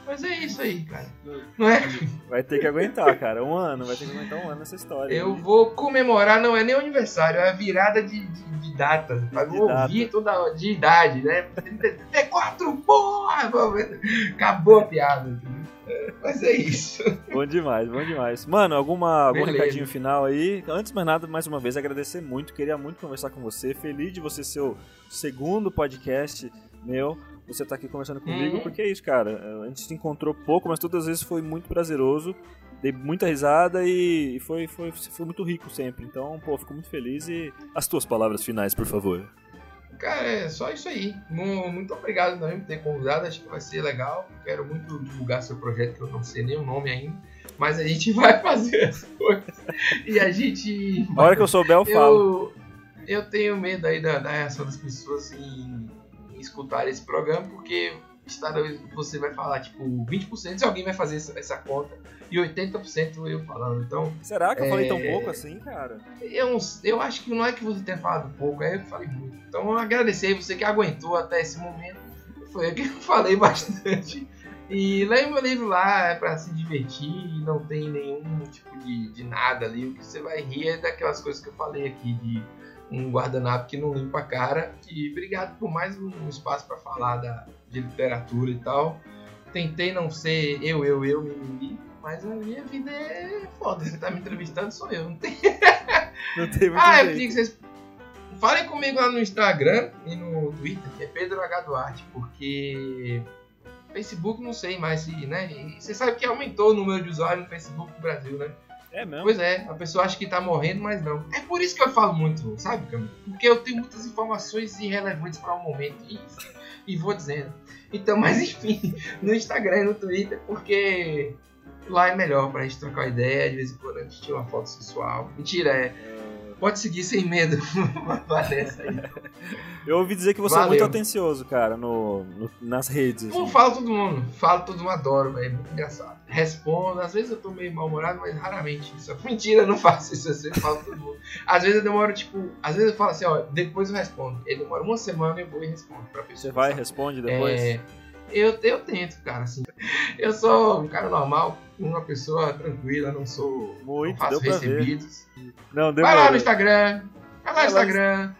Mas é isso aí, cara. Não é? Vai ter que aguentar, cara. Um ano, vai ter que aguentar um ano nessa história. Eu vou comemorar, não é nem o aniversário, é a virada de, de, de data. Pra de ouvir toda de idade, né? 34, porra! Acabou a piada, entendeu? Mas é isso. Bom demais, bom demais. Mano, alguma, algum Beleza. recadinho final aí? Antes de mais nada, mais uma vez, agradecer muito. Queria muito conversar com você. Feliz de você ser o segundo podcast meu. Você tá aqui conversando comigo, uhum. porque é isso, cara. A gente se encontrou pouco, mas todas as vezes foi muito prazeroso. Dei muita risada e foi, foi, foi muito rico sempre. Então, pô, fico muito feliz. E as tuas palavras finais, por favor. Cara, é só isso aí. Muito obrigado também por ter convidado. Acho que vai ser legal. Quero muito divulgar seu projeto, que eu não sei nem o nome ainda. Mas a gente vai fazer as coisas. E a gente. Na hora que eu souber, eu falo. Eu tenho medo aí da, da reação das pessoas em, em escutar esse programa, porque você vai falar, tipo, 20% se alguém vai fazer essa, essa conta e 80% eu falando. Então. Será que eu é... falei tão pouco assim, cara? Eu, eu acho que não é que você tenha falado pouco, é eu falei muito. Então agradecer você que aguentou até esse momento. Foi eu que falei bastante. E leia meu livro lá, é pra se divertir, não tem nenhum tipo de, de nada ali. O que você vai rir é daquelas coisas que eu falei aqui, de um guardanapo que não limpa a cara. E obrigado por mais um espaço para falar da, de literatura e tal. Tentei não ser eu, eu, eu, mimimi, mas a minha vida é foda. Você tá me entrevistando, sou eu, não tem. Não tem muito Ah, eu pedi que vocês. Falem comigo lá no Instagram e no Twitter, que é Pedro H. Duarte, porque. Facebook não sei mais se, né? E você sabe que aumentou o número de usuários no Facebook do Brasil, né? É mesmo? Pois é, a pessoa acha que tá morrendo, mas não. É por isso que eu falo muito, sabe, Camilo? Porque eu tenho muitas informações irrelevantes para o um momento e, e vou dizendo. Então, mas enfim, no Instagram e no Twitter, porque lá é melhor pra gente trocar ideia, de vez em quando a gente tira uma foto sensual. Mentira, é Pode seguir sem medo. Eu ouvi dizer que você Valeu. é muito atencioso, cara, no, no nas redes. Assim. falo todo mundo. Falo todo mundo, adoro. É muito engraçado. Respondo. Às vezes eu tô meio mal-humorado, mas raramente. Isso é mentira, eu não faço isso. Eu sempre falo todo mundo. Às vezes eu demoro, tipo... Às vezes eu falo assim, ó, depois eu respondo. Ele demora uma semana e eu vou e respondo pra pessoa. Você vai e responde depois? É... Eu, eu tento, cara, assim. Eu sou um cara normal, uma pessoa tranquila, não sou. Muito, não faço recebidos. Não, deu Vai lá no Instagram. Vai lá no Instagram.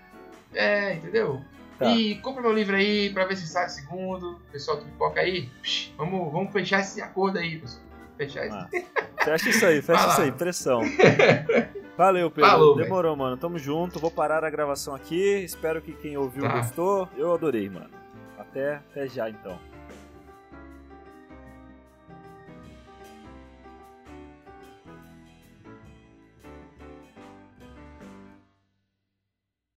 É, entendeu? Tá. E compra meu livro aí pra ver se sai segundo. Pessoal que pipoca aí. Vamos, vamos fechar esse acordo aí, pessoal. Fechar ah, Fecha isso aí, fecha isso aí, pressão. Valeu, Pedro. Falou, Demorou, véio. mano. Tamo junto. Vou parar a gravação aqui. Espero que quem ouviu tá. gostou. Eu adorei, mano. Até, até já, então.